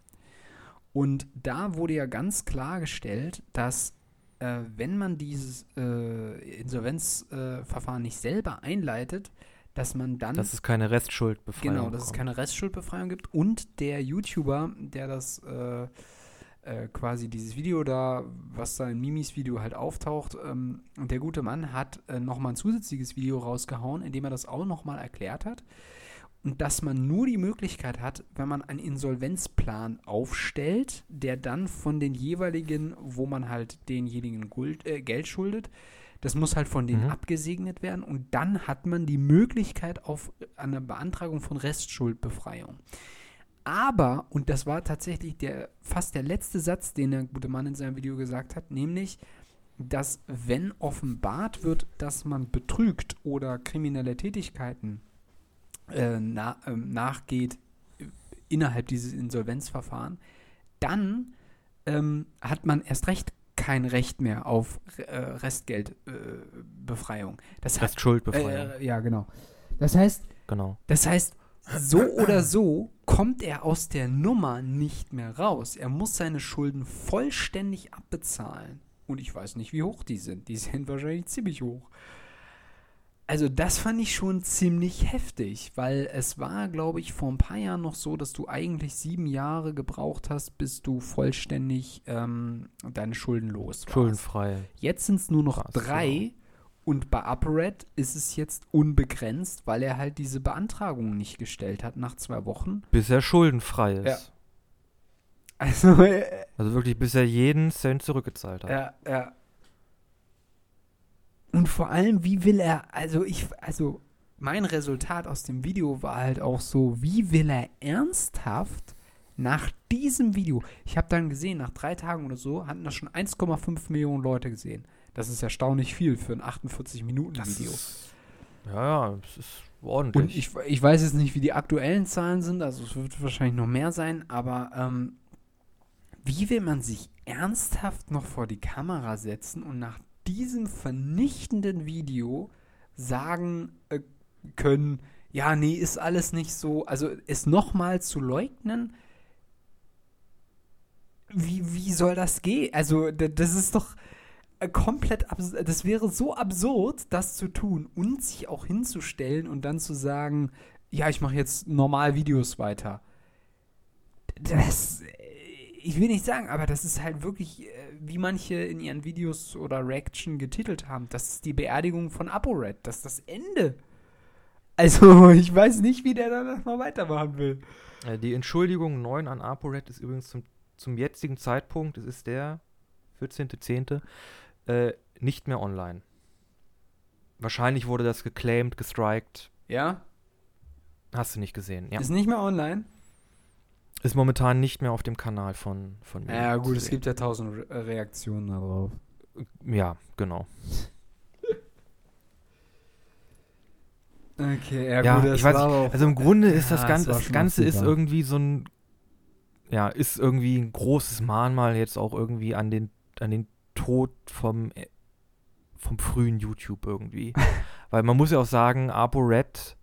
Und da wurde ja ganz klargestellt, dass äh, wenn man dieses äh, Insolvenzverfahren nicht selber einleitet, dass man dann. Dass es keine Restschuldbefreiung Genau, dass es kommt. keine Restschuldbefreiung gibt. Und der YouTuber, der das äh, äh, quasi dieses Video da, was da in Mimis Video halt auftaucht, ähm, der gute Mann hat äh, nochmal ein zusätzliches Video rausgehauen, in dem er das auch nochmal erklärt hat. Und dass man nur die Möglichkeit hat, wenn man einen Insolvenzplan aufstellt, der dann von den jeweiligen, wo man halt denjenigen äh, Geld schuldet, das muss halt von denen Mhm. abgesegnet werden und dann hat man die Möglichkeit auf eine Beantragung von Restschuldbefreiung. Aber, und das war tatsächlich der, fast der letzte Satz, den der gute Mann in seinem Video gesagt hat, nämlich, dass wenn offenbart wird, dass man betrügt oder kriminelle Tätigkeiten äh, na, ähm, nachgeht äh, innerhalb dieses Insolvenzverfahren, dann ähm, hat man erst recht kein Recht mehr auf äh, Restgeldbefreiung. Äh, das heißt, Restschuldbefreiung. äh, ja, genau. Das heißt, genau. das heißt, so oder so kommt er aus der Nummer nicht mehr raus. Er muss seine Schulden vollständig abbezahlen. Und ich weiß nicht, wie hoch die sind. Die sind wahrscheinlich ziemlich hoch. Also das fand ich schon ziemlich heftig, weil es war, glaube ich, vor ein paar Jahren noch so, dass du eigentlich sieben Jahre gebraucht hast, bis du vollständig ähm, deine Schulden los warst. Schuldenfrei. Jetzt sind es nur noch Krass, drei und bei ApoRed ist es jetzt unbegrenzt, weil er halt diese Beantragung nicht gestellt hat nach zwei Wochen. Bis er schuldenfrei ist. Ja. Also, Also wirklich, bis er jeden Cent zurückgezahlt hat. ja, ja. Und vor allem, wie will er, also ich, also mein Resultat aus dem Video war halt auch so, wie will er ernsthaft nach diesem Video, ich habe dann gesehen, nach drei Tagen oder so, hatten das schon 1,5 Millionen Leute gesehen. Das ist erstaunlich viel für ein 48-Minuten-Video. Ja, ja, es ist ordentlich. Und ich, ich weiß jetzt nicht, wie die aktuellen Zahlen sind, also es wird wahrscheinlich noch mehr sein, aber ähm, wie will man sich ernsthaft noch vor die Kamera setzen und nach diesem vernichtenden Video sagen äh, können, ja, nee, ist alles nicht so, also es nochmal zu leugnen, wie, wie soll das gehen? Also, das ist doch äh, komplett absurd. Das wäre so absurd, das zu tun und sich auch hinzustellen und dann zu sagen, ja, ich mache jetzt normal Videos weiter. Das, äh, ich will nicht sagen, aber das ist halt wirklich, äh, wie manche in ihren Videos oder Reaction getitelt haben, das ist die Beerdigung von ApoRed, das ist das Ende. Also, <laughs> ich weiß nicht, wie der danach noch weitermachen will. Äh, Die Entschuldigung 9 an ApoRed ist übrigens zum, zum jetzigen Zeitpunkt, es ist der 14.10., äh, nicht mehr online. Wahrscheinlich wurde das geclaimed, gestrikt. Ja? Hast du nicht gesehen, ja. Ist nicht mehr online? Ist momentan nicht mehr auf dem Kanal von, von mir. Ja, gut, es gibt ja tausend Re Reaktionen darauf. Ja, genau. <laughs> Okay, ja, Ja, gut, das ich weiß war nicht, Also im Grunde ist Ja, das es Ganze, das Ganze ist irgendwie so ein, ja, ist irgendwie ein großes Mahnmal jetzt auch irgendwie an den, an den Tod vom, äh, vom frühen YouTube irgendwie. <laughs> Weil man muss ja auch sagen, ApoRed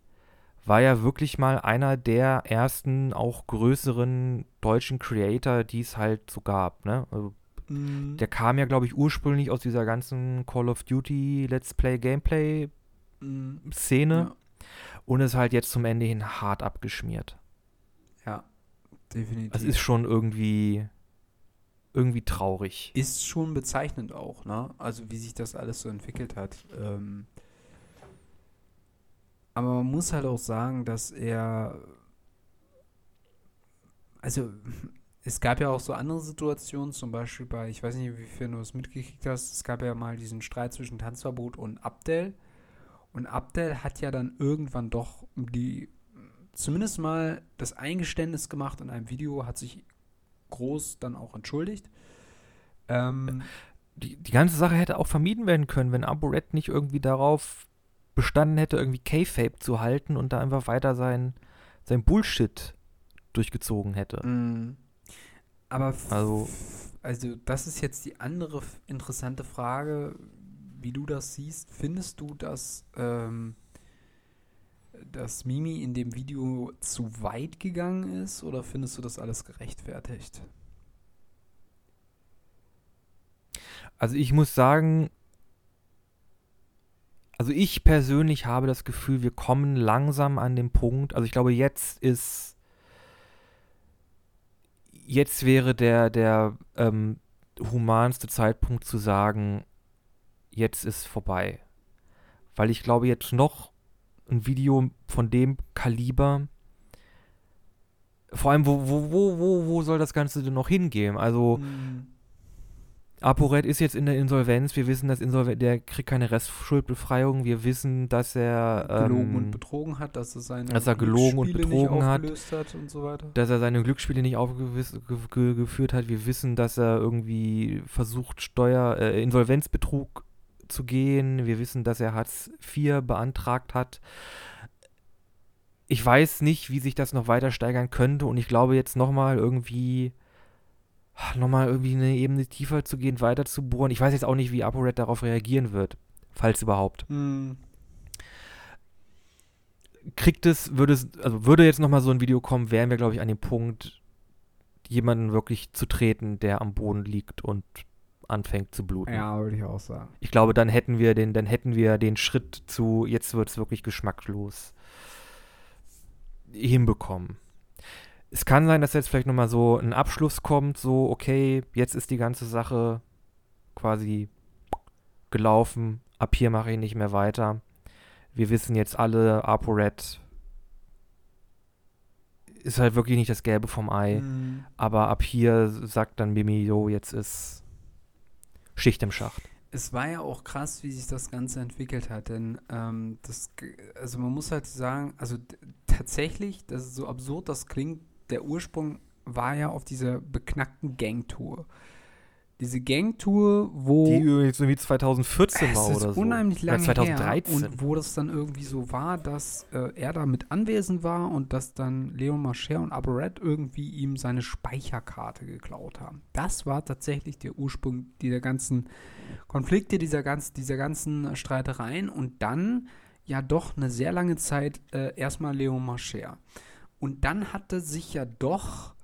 war ja wirklich mal einer der ersten auch größeren deutschen Creator, die es halt so gab, ne? Also Mhm. der kam ja, glaube ich, ursprünglich aus dieser ganzen Call of Duty Let's Play Gameplay Mhm. Szene Ja. und ist halt jetzt zum Ende hin hart abgeschmiert. ja, definitiv. Das ist schon irgendwie irgendwie traurig. ist schon bezeichnend auch, ne? Also wie sich das alles so entwickelt hat. Ähm, aber man muss halt auch sagen, dass er also es gab ja auch so andere Situationen, zum Beispiel bei, ich weiß nicht, inwiefern du es mitgekriegt hast, es gab ja mal diesen Streit zwischen Tanzverbot und Abdel. Und Abdel hat ja dann irgendwann doch die, zumindest mal das Eingeständnis gemacht in einem Video, hat sich groß dann auch entschuldigt. Ähm, Die, die ganze Sache hätte auch vermieden werden können, wenn ApoRed nicht irgendwie darauf bestanden hätte, irgendwie K-Fape zu halten und da einfach weiter sein, sein Bullshit durchgezogen hätte. Mhm. Aber also, also das ist jetzt die andere interessante Frage, wie du das siehst. Findest du, dass, ähm, dass Mimi in dem Video zu weit gegangen ist oder findest du das alles gerechtfertigt? Also ich muss sagen, also ich persönlich habe das Gefühl, wir kommen langsam an den Punkt. Also ich glaube, jetzt ist, jetzt wäre der, der ähm, humanste Zeitpunkt zu sagen, jetzt ist vorbei. Weil ich glaube, jetzt noch ein Video von dem Kaliber, vor allem, wo, wo, wo, wo, wo soll das Ganze denn noch hingehen? Also, Mhm. ApoRed ist jetzt in der Insolvenz. Wir wissen, dass Insolven der kriegt keine Restschuldbefreiung. Wir wissen, dass er gelogen ähm, und betrogen hat, dass er seine dass er gelogen und Glücksspiele nicht betrogen hat. hat und so weiter. dass er seine Glücksspiele nicht aufgewiss- ge ge geführt hat. Wir wissen, dass er irgendwie versucht, Steuer, äh, Insolvenzbetrug zu gehen. Wir wissen, dass er Hartz IV beantragt hat. Ich weiß nicht, wie sich das noch weiter steigern könnte und ich glaube jetzt nochmal irgendwie nochmal irgendwie eine Ebene tiefer zu gehen, weiter zu bohren. Ich weiß jetzt auch nicht, wie ApoRed darauf reagieren wird, falls überhaupt. Mhm. kriegt es, würde es, also würde jetzt nochmal so ein Video kommen, wären wir, glaube ich, an dem Punkt, jemanden wirklich zu treten, der am Boden liegt und anfängt zu bluten. Ja, würde ich auch sagen. Ich glaube, dann hätten wir den, dann hätten wir den Schritt zu, jetzt wird es wirklich geschmacklos hinbekommen. Es kann sein, dass jetzt vielleicht nochmal so ein Abschluss kommt, so, okay, jetzt ist die ganze Sache quasi gelaufen, ab hier mache ich nicht mehr weiter. Wir wissen jetzt alle, ApoRed ist halt wirklich nicht das Gelbe vom Ei. Mhm. Aber ab hier sagt dann Mimi, jo, jetzt ist Schicht im Schacht. Es war ja auch krass, wie sich das Ganze entwickelt hat, denn ähm, das, also man muss halt sagen, also tatsächlich, das ist so absurd, das klingt, der Ursprung war ja auf dieser beknackten Gangtour. Diese Gangtour, wo Die übrigens irgendwie 2014 es war ist oder so. unheimlich Oder lange 2013. her und wo das dann irgendwie so war, dass äh, er da mit anwesend war und dass dann Leon Mascher und ApoRed irgendwie ihm seine Speicherkarte geklaut haben. Das war tatsächlich der Ursprung dieser ganzen Konflikte, dieser, ganz, dieser ganzen Streitereien und dann ja doch eine sehr lange Zeit äh, erstmal Leon Mascher. Und dann hatte sich ja doch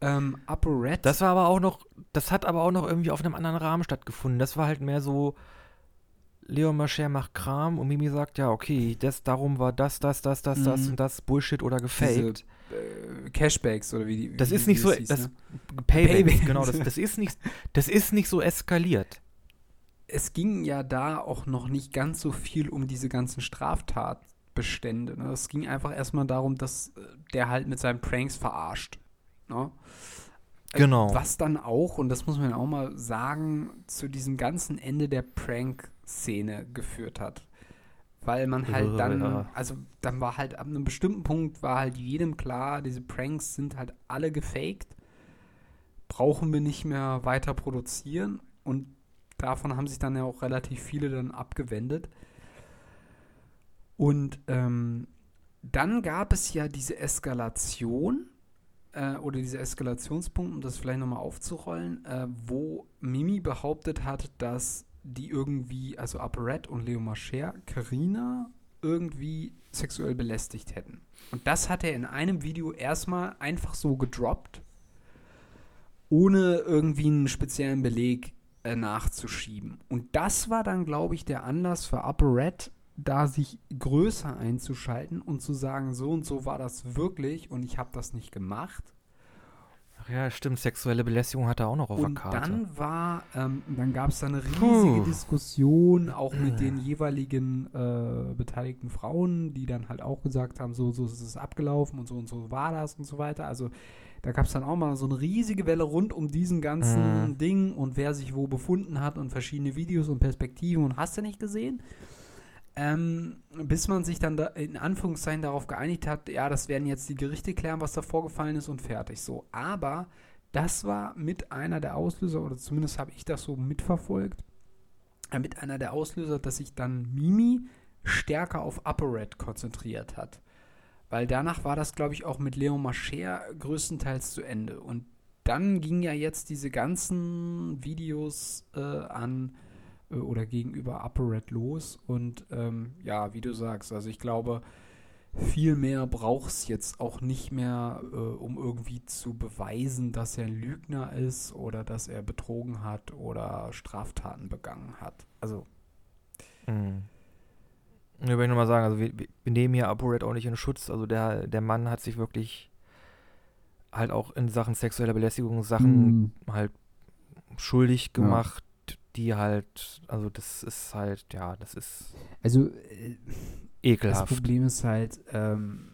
ähm, ApoRed Das war aber auch noch, das hat aber auch noch irgendwie auf einem anderen Rahmen stattgefunden. Das war halt mehr so, Leon Mascher macht Kram und Mimi sagt, ja, okay, das, darum war das, das, das, das, das Mhm. und das Bullshit oder gefaked. äh, Cashbacks oder wie die Das wie, ist nicht so, hieß, das, ne? Paybacks, Paybacks. genau, das, das ist nicht, das ist nicht so eskaliert. es ging ja da auch noch nicht ganz so viel um diese ganzen Straftatbestände. Ne? Es ging einfach erstmal darum, dass äh, der halt mit seinen Pranks verarscht. Ne? Äh, Genau. Was dann auch, und das muss man auch mal sagen, zu diesem ganzen Ende der Prank-Szene geführt hat. Weil man halt dann, also dann war halt ab einem bestimmten Punkt war halt jedem klar, diese Pranks sind halt alle gefaked. Brauchen wir nicht mehr weiter produzieren. Und davon haben sich dann ja auch relativ viele dann abgewendet. Und ähm, dann gab es ja diese Eskalation äh, oder dieser Eskalationspunkt, um das vielleicht nochmal aufzurollen, äh, wo Mimi behauptet hat, dass die irgendwie, also ApoRed und Leo Mascher, Carina irgendwie sexuell belästigt hätten. Und das hat er in einem Video erstmal einfach so gedroppt, ohne irgendwie einen speziellen Beleg äh, nachzuschieben. Und das war dann, glaube ich, der Anlass für ApoRed, da sich größer einzuschalten und zu sagen, so und so war das wirklich und ich habe das nicht gemacht. Ach ja, stimmt, sexuelle Belästigung hat er auch noch auf Und der Karte. dann war, ähm, dann gab es da eine riesige Puh. Diskussion, auch mit den jeweiligen äh, beteiligten Frauen, die dann halt auch gesagt haben, so, so ist es abgelaufen und so und so war das und so weiter. Also da gab es dann auch mal so eine riesige Welle rund um diesen ganzen Mhm. Ding und wer sich wo befunden hat und verschiedene Videos und Perspektiven und hast du nicht gesehen. Ähm, bis man sich dann da in Anführungszeichen darauf geeinigt hat, ja, das werden jetzt die Gerichte klären, was da vorgefallen ist und fertig so. Aber das war mit einer der Auslöser, oder zumindest habe ich das so mitverfolgt, äh, mit einer der Auslöser, dass sich dann Mimi stärker auf ApoRed konzentriert hat. Weil danach war das, glaube ich, auch mit Leon Mascher größtenteils zu Ende. Und dann ging ja jetzt diese ganzen Videos äh, an äh, oder gegenüber ApoRed los. Und ähm, ja, wie du sagst, also ich glaube, viel mehr braucht es jetzt auch nicht mehr, äh, um irgendwie zu beweisen, dass er ein Lügner ist oder dass er betrogen hat oder Straftaten begangen hat. Also. Mhm. Ich will nur mal sagen, also wir, wir nehmen hier ApoRed auch nicht in Schutz. Also der, der Mann hat sich wirklich halt auch in Sachen sexueller Belästigung Sachen Mhm. halt schuldig gemacht, die halt, also das ist halt, ja, das ist Also, äh, das ekelhaft. Problem ist halt, ähm,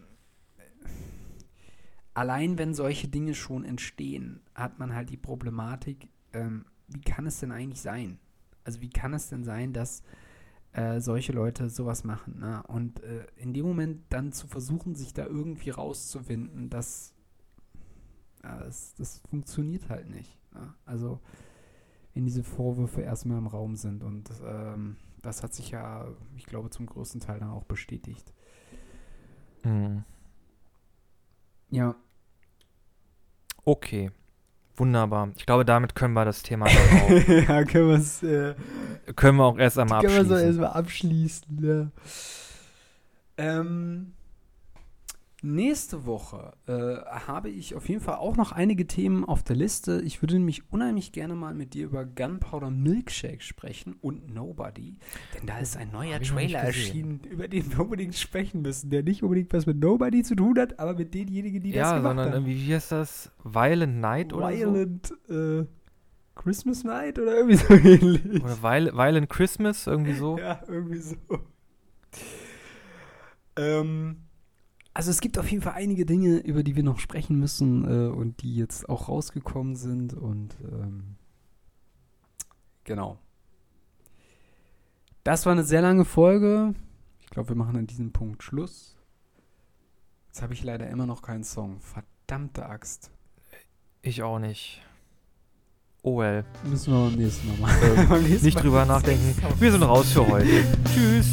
allein wenn solche Dinge schon entstehen, hat man halt die Problematik, ähm, wie kann es denn eigentlich sein? Also wie kann es denn sein, dass äh, solche Leute sowas machen? Ne? Und äh, in dem Moment dann zu versuchen, sich da irgendwie rauszuwinden, das, ja, das, das funktioniert halt nicht. Ne? Also wenn diese Vorwürfe erstmal im Raum sind und ähm, das hat sich ja, ich glaube, zum größten Teil dann auch bestätigt. Mhm. Ja, Okay. Wunderbar. Ich glaube, damit können wir das Thema <laughs> auch, ja, können wir es äh, können wir auch erst einmal können wir abschließen. erstmal abschließen. Ja. Ähm, nächste Woche äh, habe ich auf jeden Fall auch noch einige Themen auf der Liste. Ich würde nämlich unheimlich gerne mal mit dir über Gunpowder Milkshake sprechen und Nobody. Denn da ist ein neuer Trailer erschienen, über den wir unbedingt sprechen müssen, der nicht unbedingt was mit Nobody zu tun hat, aber mit denjenigen, die das ja, gemacht sondern haben. irgendwie, wie heißt das? Violent Night oder Violent äh, Christmas Night oder irgendwie so <laughs> ähnlich. so? Oder Viol Violent Christmas, irgendwie so. Ja, irgendwie so. Ähm, also es gibt auf jeden Fall einige Dinge, über die wir noch sprechen müssen äh, und die jetzt auch rausgekommen sind und ähm, genau. Das war eine sehr lange Folge. Ich glaube, wir machen an diesem Punkt Schluss. Jetzt habe ich leider immer noch keinen Song. Verdammte Axt. Ich auch nicht. Oh well. Müssen wir beim nächsten Mal machen. Ähm, <laughs> nächsten Nicht Mal drüber nachdenken. Wir sind raus für heute. <laughs> Tschüss.